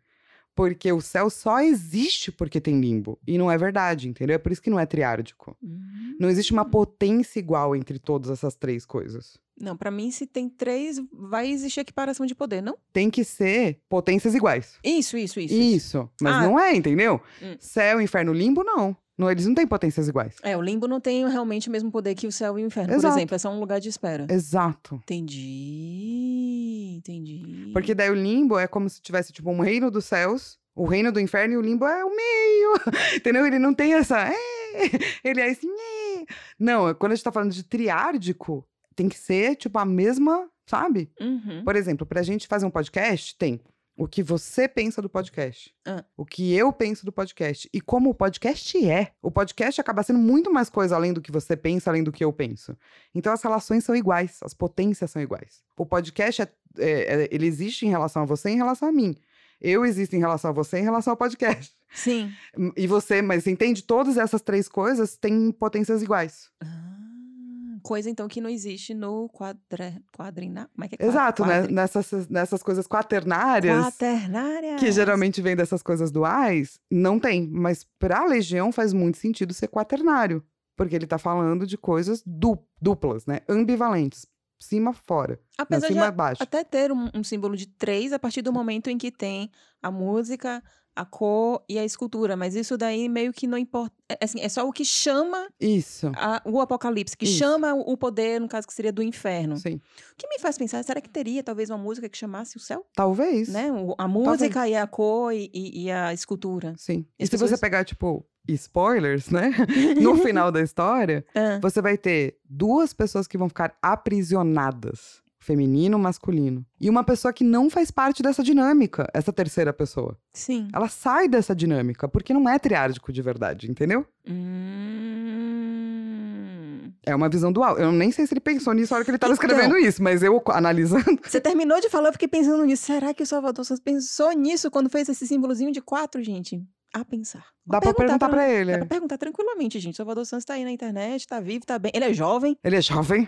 [SPEAKER 1] Porque o céu só existe porque tem limbo. E não é verdade, entendeu? É por isso que não é triárdico.
[SPEAKER 2] Hum.
[SPEAKER 1] Não existe uma potência igual entre todas essas três coisas.
[SPEAKER 2] Não, pra mim, se tem três, vai existir equiparação de poder, não?
[SPEAKER 1] Tem que ser potências iguais.
[SPEAKER 2] Isso, isso, isso.
[SPEAKER 1] Isso. Mas
[SPEAKER 2] Ah.
[SPEAKER 1] não é, entendeu?
[SPEAKER 2] Hum.
[SPEAKER 1] Céu, inferno, limbo, não. não. Eles não têm potências iguais.
[SPEAKER 2] É, o limbo não tem realmente o mesmo poder que o céu e o inferno,
[SPEAKER 1] Exato.
[SPEAKER 2] por exemplo. É só um lugar de espera.
[SPEAKER 1] Exato.
[SPEAKER 2] Entendi, entendi.
[SPEAKER 1] Porque daí o limbo é como se tivesse, tipo, um reino dos céus, o reino do inferno e o limbo é o meio. [LAUGHS] Entendeu? Ele não tem essa. "É", Ele é esse. "É". Não, quando a gente tá falando de triárdico, tem que ser, tipo, a mesma, sabe?
[SPEAKER 2] Uhum.
[SPEAKER 1] Por exemplo, pra gente fazer um podcast, tem o que você pensa do podcast,
[SPEAKER 2] Ah.
[SPEAKER 1] o que eu penso do podcast e como o podcast é. O podcast acaba sendo muito mais coisa além do que você pensa, além do que eu penso. Então as relações são iguais, as potências são iguais. O podcast é, é- é- ele existe em relação a você e em relação a mim. Eu existo em relação a você em relação ao podcast.
[SPEAKER 2] Sim. [LAUGHS]
[SPEAKER 1] E você, mas entende? Todas essas três coisas têm potências iguais.
[SPEAKER 2] Ah, coisa, então, que não existe no quadra... quadrina... Como é que é?
[SPEAKER 1] Exato, né? Nessas, nessas coisas quaternárias.
[SPEAKER 2] Quaternárias.
[SPEAKER 1] que geralmente vem dessas coisas duais, não tem. Mas pra Legião faz muito sentido ser quaternário. Porque ele tá falando de coisas du- duplas, né? Ambivalentes. Cima, fora.
[SPEAKER 2] Apesar de até ter um, um símbolo de três a partir do momento em que tem a música, a cor e a escultura. Mas isso daí meio que não importa. É, assim, é só o que chama
[SPEAKER 1] Isso.
[SPEAKER 2] a- o apocalipse, que
[SPEAKER 1] Isso.
[SPEAKER 2] chama o poder, no caso que seria do inferno.
[SPEAKER 1] Sim.
[SPEAKER 2] O que me faz pensar, será que teria talvez uma música que chamasse o céu?
[SPEAKER 1] Talvez.
[SPEAKER 2] Né? A música e a cor e, e- a escultura.
[SPEAKER 1] Sim. E
[SPEAKER 2] As
[SPEAKER 1] se você
[SPEAKER 2] pessoas-
[SPEAKER 1] pegar, tipo, spoilers, né? [LAUGHS] no final da história, [LAUGHS]
[SPEAKER 2] Ah,
[SPEAKER 1] você vai ter duas pessoas que vão ficar aprisionadas. Feminino, masculino. E uma pessoa que não faz parte dessa dinâmica, essa terceira pessoa.
[SPEAKER 2] sim.
[SPEAKER 1] Ela sai dessa dinâmica, porque não é triárdico de verdade, entendeu?
[SPEAKER 2] Hum.
[SPEAKER 1] É uma visão dual. Eu nem sei se ele pensou nisso na hora que ele estava
[SPEAKER 2] Então-
[SPEAKER 1] escrevendo isso, mas eu analisando. [LAUGHS]
[SPEAKER 2] Você terminou de falar, eu fiquei pensando nisso. Será que o Salvador Santos pensou nisso quando fez esse símbolozinho de quatro, gente? A pensar.
[SPEAKER 1] Dá pra perguntar pra ele.
[SPEAKER 2] Dá pra perguntar tranquilamente, gente. O Salvador Santos tá aí na internet, tá vivo, tá bem. Ele é jovem.
[SPEAKER 1] Ele é jovem?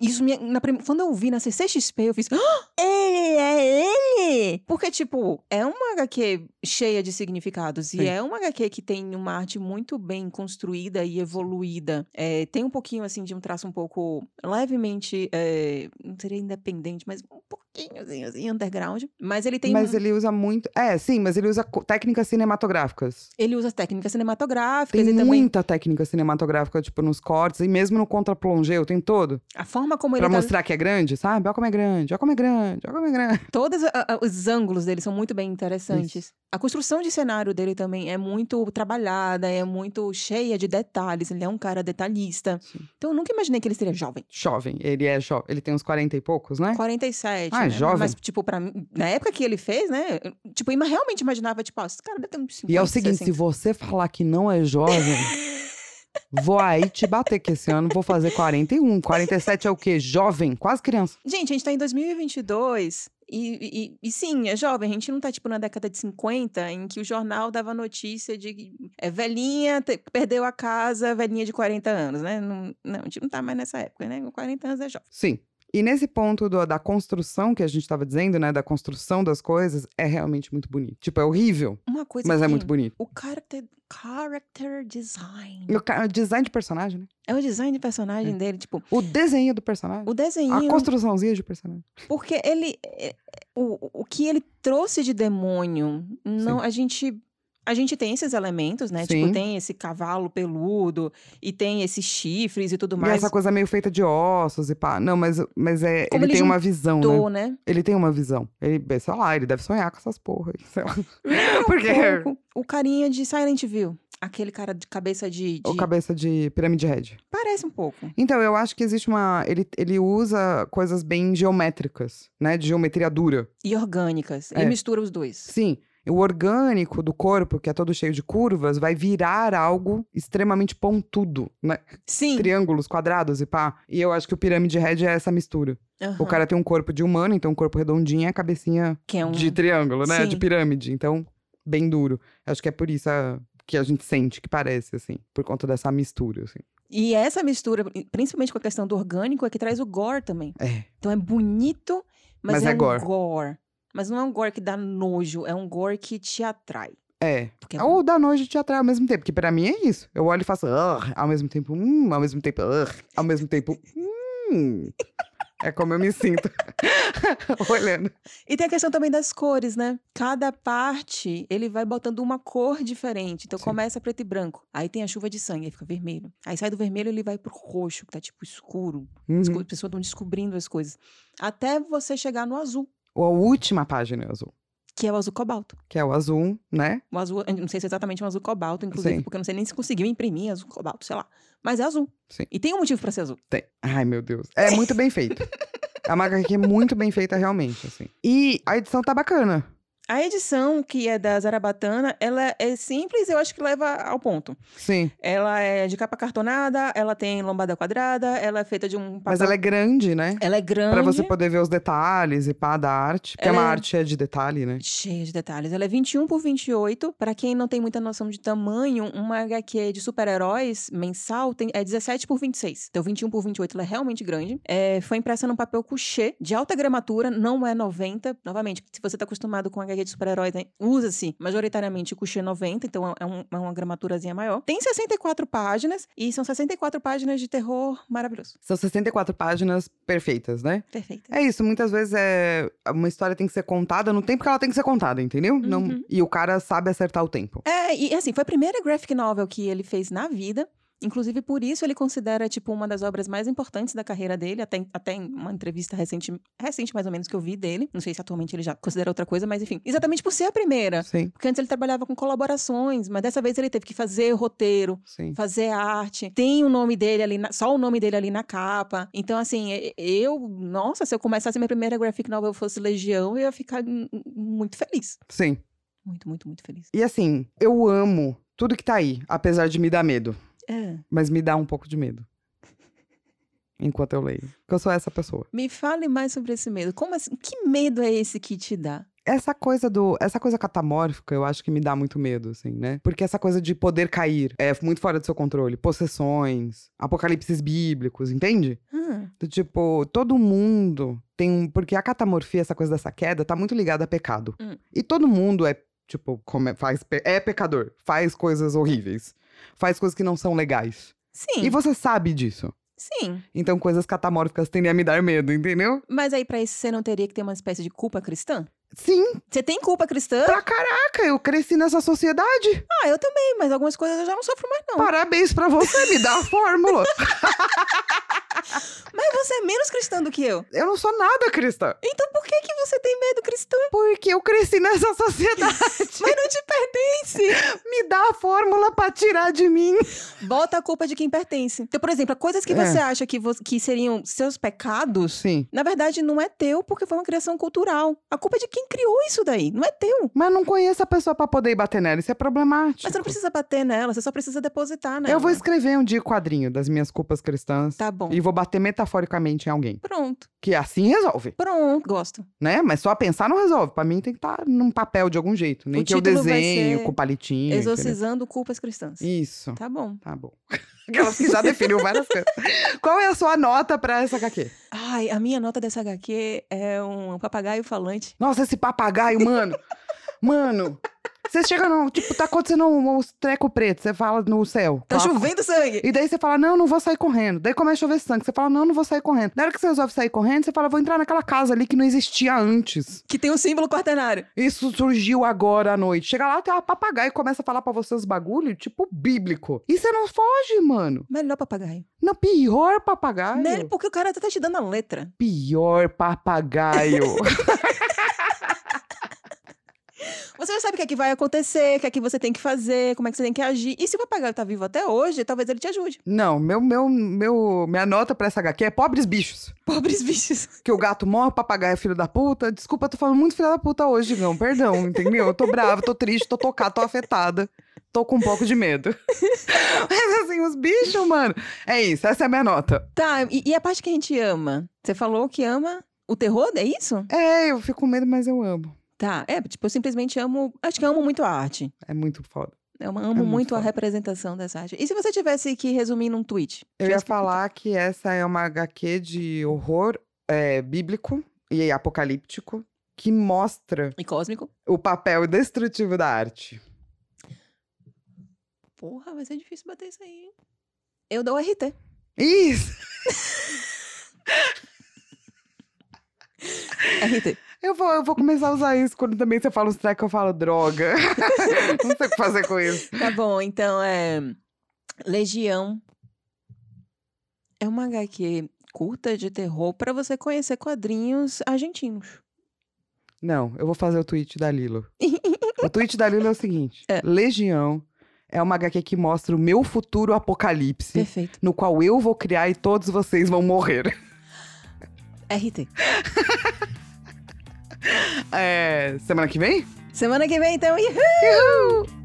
[SPEAKER 2] Isso me, na quando eu vi na CCXP, eu fiz. "Ah, ele é ele! Porque, tipo, é uma HQ cheia de significados.
[SPEAKER 1] Sim.
[SPEAKER 2] E é uma HQ que tem uma arte muito bem construída e evoluída. É, tem um pouquinho, assim, de um traço um pouco levemente. é, não seria independente, mas um pouquinho, assim, assim, underground. Mas ele tem.
[SPEAKER 1] mas
[SPEAKER 2] um-
[SPEAKER 1] ele usa muito. É, sim, mas ele usa técnicas cinematográficas.
[SPEAKER 2] ele usa técnicas cinematográficas
[SPEAKER 1] Tem
[SPEAKER 2] e também.
[SPEAKER 1] muita técnica cinematográfica, tipo, nos cortes, e mesmo no contra-plongeu, tem todo.
[SPEAKER 2] A forma como ele
[SPEAKER 1] Pra
[SPEAKER 2] tá-
[SPEAKER 1] mostrar que é grande, sabe? Olha como é grande, olha como é grande, olha como é grande.
[SPEAKER 2] Todos a- a- os ângulos dele são muito bem interessantes. A construção de cenário dele também é muito trabalhada, é muito cheia de detalhes. Ele é um cara detalhista.
[SPEAKER 1] Sim.
[SPEAKER 2] Então eu nunca imaginei que ele seria jovem.
[SPEAKER 1] Jovem, ele é jovem. Ele tem uns 40 e poucos, né?
[SPEAKER 2] 47.
[SPEAKER 1] Ah,
[SPEAKER 2] né?
[SPEAKER 1] jovem.
[SPEAKER 2] Mas, tipo, pra mim, na época que ele fez, né? eu, Tipo, eu realmente imaginava, tipo, ó, esse cara deve ter uns 50,
[SPEAKER 1] E é o seguinte, se
[SPEAKER 2] 60.
[SPEAKER 1] você falar que não é jovem, [LAUGHS] vou aí te bater, que esse ano vou fazer 41. 47 é o quê? Jovem, quase criança.
[SPEAKER 2] Gente, a gente tá em 2022 E, e, e sim, é jovem. A gente não tá, tipo, na década de 50, em que o jornal dava notícia de é velhinha, te- perdeu a casa, velhinha de 40 anos, né? Não, não, a gente não tá mais nessa época, né? Com 40 anos é jovem.
[SPEAKER 1] Sim. E nesse ponto do- da construção que a gente tava dizendo, né? Da construção das coisas, é realmente muito bonito. Tipo, é horrível,
[SPEAKER 2] Uma coisa
[SPEAKER 1] mas
[SPEAKER 2] que
[SPEAKER 1] é muito bonito.
[SPEAKER 2] O character, character design.
[SPEAKER 1] O design de personagem, né?
[SPEAKER 2] É o design de personagem dele, tipo,
[SPEAKER 1] O desenho do personagem.
[SPEAKER 2] o desenho.
[SPEAKER 1] A construçãozinha de personagem.
[SPEAKER 2] Porque ele. é- O, o que ele trouxe de demônio, não,
[SPEAKER 1] Sim.
[SPEAKER 2] a gente. A gente tem esses elementos, né?
[SPEAKER 1] Sim.
[SPEAKER 2] Tipo, tem esse cavalo peludo e tem esses chifres e tudo
[SPEAKER 1] E
[SPEAKER 2] mais.
[SPEAKER 1] essa coisa meio feita de ossos e pá. Não, mas, mas é,
[SPEAKER 2] Como
[SPEAKER 1] ele
[SPEAKER 2] ele
[SPEAKER 1] tem uma visão, né?
[SPEAKER 2] Tô, né?
[SPEAKER 1] Ele tem uma visão. Ele, sei lá, ele deve sonhar com essas porra aí, [LAUGHS] sei lá. Porque-
[SPEAKER 2] o carinha de Silent Hill. Aquele cara de cabeça de.
[SPEAKER 1] Ou
[SPEAKER 2] de-
[SPEAKER 1] cabeça de pirâmide head.
[SPEAKER 2] Parece um pouco.
[SPEAKER 1] Então, eu acho que existe uma... Ele, ele usa coisas bem geométricas, né? De geometria dura.
[SPEAKER 2] E orgânicas. Ele
[SPEAKER 1] É.
[SPEAKER 2] mistura os dois.
[SPEAKER 1] Sim. O orgânico do corpo, que é todo cheio de curvas, vai virar algo extremamente pontudo, né?
[SPEAKER 2] Sim.
[SPEAKER 1] Triângulos, quadrados e pá. E eu acho que o pirâmide head é essa mistura. O
[SPEAKER 2] Aham.
[SPEAKER 1] cara tem um corpo de humano, então um corpo redondinho e a cabecinha
[SPEAKER 2] é um.
[SPEAKER 1] de triângulo, né? De
[SPEAKER 2] Sim.
[SPEAKER 1] pirâmide. Então, bem duro. Acho que é por isso a- que a gente sente que parece, assim. Por conta dessa mistura, assim.
[SPEAKER 2] E essa mistura, principalmente com a questão do orgânico, é que traz o gore também.
[SPEAKER 1] É.
[SPEAKER 2] Então é bonito, mas,
[SPEAKER 1] Mas
[SPEAKER 2] é,
[SPEAKER 1] é gore.
[SPEAKER 2] gore. Mas não é um gore que dá nojo, é um gore que te atrai.
[SPEAKER 1] É.
[SPEAKER 2] Porque é
[SPEAKER 1] Ou dá nojo de te atrai ao mesmo tempo, que pra mim é isso. Eu olho e faço, ao mesmo tempo, hum, ao mesmo tempo, ao mesmo tempo, hum. É como eu me sinto [LAUGHS] olhando.
[SPEAKER 2] E tem a questão também das cores, né? Cada parte, ele vai botando uma cor diferente. Então
[SPEAKER 1] Sim.
[SPEAKER 2] começa preto e branco. Aí tem a chuva de sangue, aí fica vermelho. Aí sai do vermelho, ele vai pro roxo, que tá tipo escuro.
[SPEAKER 1] Uhum.
[SPEAKER 2] As pessoas estão descobrindo as coisas. Até você chegar no azul,
[SPEAKER 1] Ou a última página é azul,
[SPEAKER 2] que é o azul cobalto.
[SPEAKER 1] que é o azul, né?
[SPEAKER 2] O azul, não sei se é exatamente um azul cobalto, inclusive,
[SPEAKER 1] Sim.
[SPEAKER 2] porque eu não sei nem se conseguiu imprimir azul cobalto, sei lá. Mas é azul.
[SPEAKER 1] Sim.
[SPEAKER 2] E tem um motivo pra ser azul.
[SPEAKER 1] Tem. Ai, meu Deus. É muito bem feito. É uma HQ muito bem feita, realmente, assim. E a edição tá bacana.
[SPEAKER 2] A edição, que é da Zarabatana, ela é simples eu acho que leva ao ponto.
[SPEAKER 1] Sim.
[SPEAKER 2] Ela é de capa cartonada, ela tem lombada quadrada, ela é feita de um papel...
[SPEAKER 1] Mas ela é grande, né?
[SPEAKER 2] Ela é grande.
[SPEAKER 1] Pra você poder ver os detalhes e pá da arte. Porque é uma
[SPEAKER 2] Ela é-
[SPEAKER 1] arte cheia de detalhe, né?
[SPEAKER 2] Cheia de detalhes. Ela é 21 por 28. Pra quem não tem muita noção de tamanho, uma HQ de super-heróis mensal tem, é 17 por 26. Então, 21 por 28 ela é realmente grande. É, foi impressa num papel couché, de alta gramatura, não é 90. Novamente, se você tá acostumado com HQ de super-heróis, né, usa-se majoritariamente couché 90, então é, um- é uma gramaturazinha maior. Tem 64 páginas, e são 64 páginas de terror maravilhoso.
[SPEAKER 1] São 64 páginas perfeitas, né?
[SPEAKER 2] Perfeita.
[SPEAKER 1] É isso, muitas vezes é uma história tem que ser contada no tempo que ela tem que ser contada, entendeu? Não,
[SPEAKER 2] Uhum.
[SPEAKER 1] e o cara sabe acertar o tempo.
[SPEAKER 2] É, e assim, foi a primeira graphic novel que ele fez na vida. Inclusive, por isso ele considera, tipo, uma das obras mais importantes da carreira dele, até, até em uma entrevista recente, recente, mais ou menos, que eu vi dele. Não sei se atualmente ele já considera outra coisa, mas enfim. Exatamente por ser a primeira.
[SPEAKER 1] Sim,
[SPEAKER 2] Porque antes ele trabalhava com colaborações, mas dessa vez ele teve que fazer roteiro,
[SPEAKER 1] sim.
[SPEAKER 2] fazer arte. Tem o nome dele ali, na- só o nome dele ali na capa. Então, assim, eu, nossa, se eu começasse minha primeira graphic novel fosse Legião, eu ia ficar muito feliz.
[SPEAKER 1] Sim.
[SPEAKER 2] Muito, muito, muito feliz.
[SPEAKER 1] E assim, eu amo tudo que tá aí, apesar de me dar medo.
[SPEAKER 2] É.
[SPEAKER 1] Mas me dá um pouco de medo. Enquanto eu leio. Porque eu sou essa pessoa.
[SPEAKER 2] Me fale mais sobre esse medo. Como assim? Que medo é esse que te dá?
[SPEAKER 1] Essa coisa do. Essa coisa catamórfica, eu acho que me dá muito medo, assim, né? Porque essa coisa de poder cair é muito fora do seu controle. Possessões, apocalipses bíblicos, entende?
[SPEAKER 2] Hum,
[SPEAKER 1] Do tipo, todo mundo tem um. Porque a catamorfia, essa coisa dessa queda, tá muito ligada a pecado.
[SPEAKER 2] Hum.
[SPEAKER 1] E todo mundo é, tipo, come- faz, pe- é pecador, faz coisas horríveis, faz coisas que não são legais.
[SPEAKER 2] sim.
[SPEAKER 1] E você sabe disso.
[SPEAKER 2] Sim.
[SPEAKER 1] Então coisas catamórficas tendem a me dar medo, entendeu?
[SPEAKER 2] Mas aí, pra isso, você não teria que ter uma espécie de culpa cristã?
[SPEAKER 1] Sim,
[SPEAKER 2] Você tem culpa cristã?
[SPEAKER 1] pra caraca, eu cresci nessa sociedade.
[SPEAKER 2] Ah, eu também, mas algumas coisas eu já não sofro mais, não.
[SPEAKER 1] Parabéns pra você, me dá a fórmula. [LAUGHS]
[SPEAKER 2] Mas você é menos cristã do que eu.
[SPEAKER 1] Eu não sou nada cristã,
[SPEAKER 2] Então por que, que você tem medo cristã?
[SPEAKER 1] porque eu cresci nessa sociedade. [LAUGHS]
[SPEAKER 2] Mas não te pertence.
[SPEAKER 1] me dá a fórmula pra tirar de mim.
[SPEAKER 2] Bota a culpa de quem pertence. Então, por exemplo, coisas que
[SPEAKER 1] É.
[SPEAKER 2] você acha que, que seriam seus pecados,
[SPEAKER 1] Sim.
[SPEAKER 2] na verdade não é teu porque foi uma criação cultural. A culpa é de quem criou isso daí, não é teu.
[SPEAKER 1] Mas não conheço a pessoa pra poder bater nela, isso é problemático.
[SPEAKER 2] Mas você não precisa bater nela, você só precisa depositar nela.
[SPEAKER 1] Eu vou escrever um dia o quadrinho das minhas culpas cristãs
[SPEAKER 2] Tá bom.
[SPEAKER 1] e vou bater metaforicamente em alguém.
[SPEAKER 2] Pronto.
[SPEAKER 1] Que assim resolve,
[SPEAKER 2] Pronto. Gosto.
[SPEAKER 1] né? Mas só pensar não resolve. Pra mim tem que estar num papel de algum jeito. Nem
[SPEAKER 2] O
[SPEAKER 1] que eu desenho com palitinho. entendeu?
[SPEAKER 2] Exorcizando culpas cristãs.
[SPEAKER 1] Isso.
[SPEAKER 2] Tá bom.
[SPEAKER 1] Tá bom. [LAUGHS] Aquelas que já definiu várias coisas. [LAUGHS] Qual é a sua nota pra essa HQ?
[SPEAKER 2] Ai, a minha nota dessa HQ é um papagaio falante.
[SPEAKER 1] Nossa, esse papagaio, mano. [LAUGHS] mano. Você chega no. Tipo, tá acontecendo um, um treco preto. Você fala no céu.
[SPEAKER 2] Tá chovendo sangue!
[SPEAKER 1] E daí você fala, não, não vou sair correndo. Daí começa a chover sangue. Você fala, não, não vou sair correndo. Na hora que você resolve sair correndo, você fala, vou entrar naquela casa ali que não existia antes.
[SPEAKER 2] Que tem o símbolo quaternário.
[SPEAKER 1] Isso surgiu agora à noite. Chega lá, tem uma papagaio e começa a falar pra você os bagulho, tipo, bíblico. E você não foge, mano.
[SPEAKER 2] Melhor papagaio.
[SPEAKER 1] Não, pior papagaio.
[SPEAKER 2] Né? Porque o cara tá te dando a letra.
[SPEAKER 1] Pior papagaio. [LAUGHS]
[SPEAKER 2] Você já sabe o que é que vai acontecer, o que é que você tem que fazer, como é que você tem que agir. E se o papagaio tá vivo até hoje, talvez ele te ajude.
[SPEAKER 1] não, meu, meu, meu, minha nota pra essa HQ é pobres bichos.
[SPEAKER 2] Pobres bichos. [LAUGHS]
[SPEAKER 1] Que o gato morre, o papagaio é filho da puta. Desculpa, tô falando muito filho da puta hoje, Digão. Perdão, [LAUGHS] entendeu? Eu tô brava, tô triste, tô tocada, tô afetada. Tô com um pouco de medo. [LAUGHS] Mas assim, os bichos, mano. É isso, essa é a minha nota.
[SPEAKER 2] Tá, e, e a parte que a gente ama? Você falou que ama o terror, é isso?
[SPEAKER 1] É, eu fico com medo, mas eu amo.
[SPEAKER 2] Tá, é, tipo, eu simplesmente amo. Acho que eu amo muito a arte.
[SPEAKER 1] É muito foda.
[SPEAKER 2] Eu amo
[SPEAKER 1] muito
[SPEAKER 2] muito, a
[SPEAKER 1] foda.
[SPEAKER 2] representação dessa arte. E se você tivesse que resumir num tweet?
[SPEAKER 1] Eu ia
[SPEAKER 2] que-
[SPEAKER 1] falar que essa é uma HQ de horror é, bíblico e apocalíptico que mostra
[SPEAKER 2] E cósmico?
[SPEAKER 1] o papel destrutivo da arte.
[SPEAKER 2] Porra, vai ser difícil bater isso aí. hein? Eu dou RT.
[SPEAKER 1] Isso! [LAUGHS]
[SPEAKER 2] RT.
[SPEAKER 1] Eu vou, eu vou começar a usar isso quando também você fala uns tracks eu falo droga. [LAUGHS] Não sei o que fazer com isso.
[SPEAKER 2] Tá bom, então é. Legião. É uma HQ curta de terror pra você conhecer quadrinhos argentinos.
[SPEAKER 1] Não, eu vou fazer o tweet da Lilo. o tweet da Lilo é o seguinte:
[SPEAKER 2] É.
[SPEAKER 1] Legião é uma HQ que mostra o meu futuro apocalipse,
[SPEAKER 2] Perfeito.
[SPEAKER 1] no qual eu vou criar e todos vocês vão morrer.
[SPEAKER 2] RT. [LAUGHS]
[SPEAKER 1] É, semana que vem?
[SPEAKER 2] Semana que vem, então. Uhul!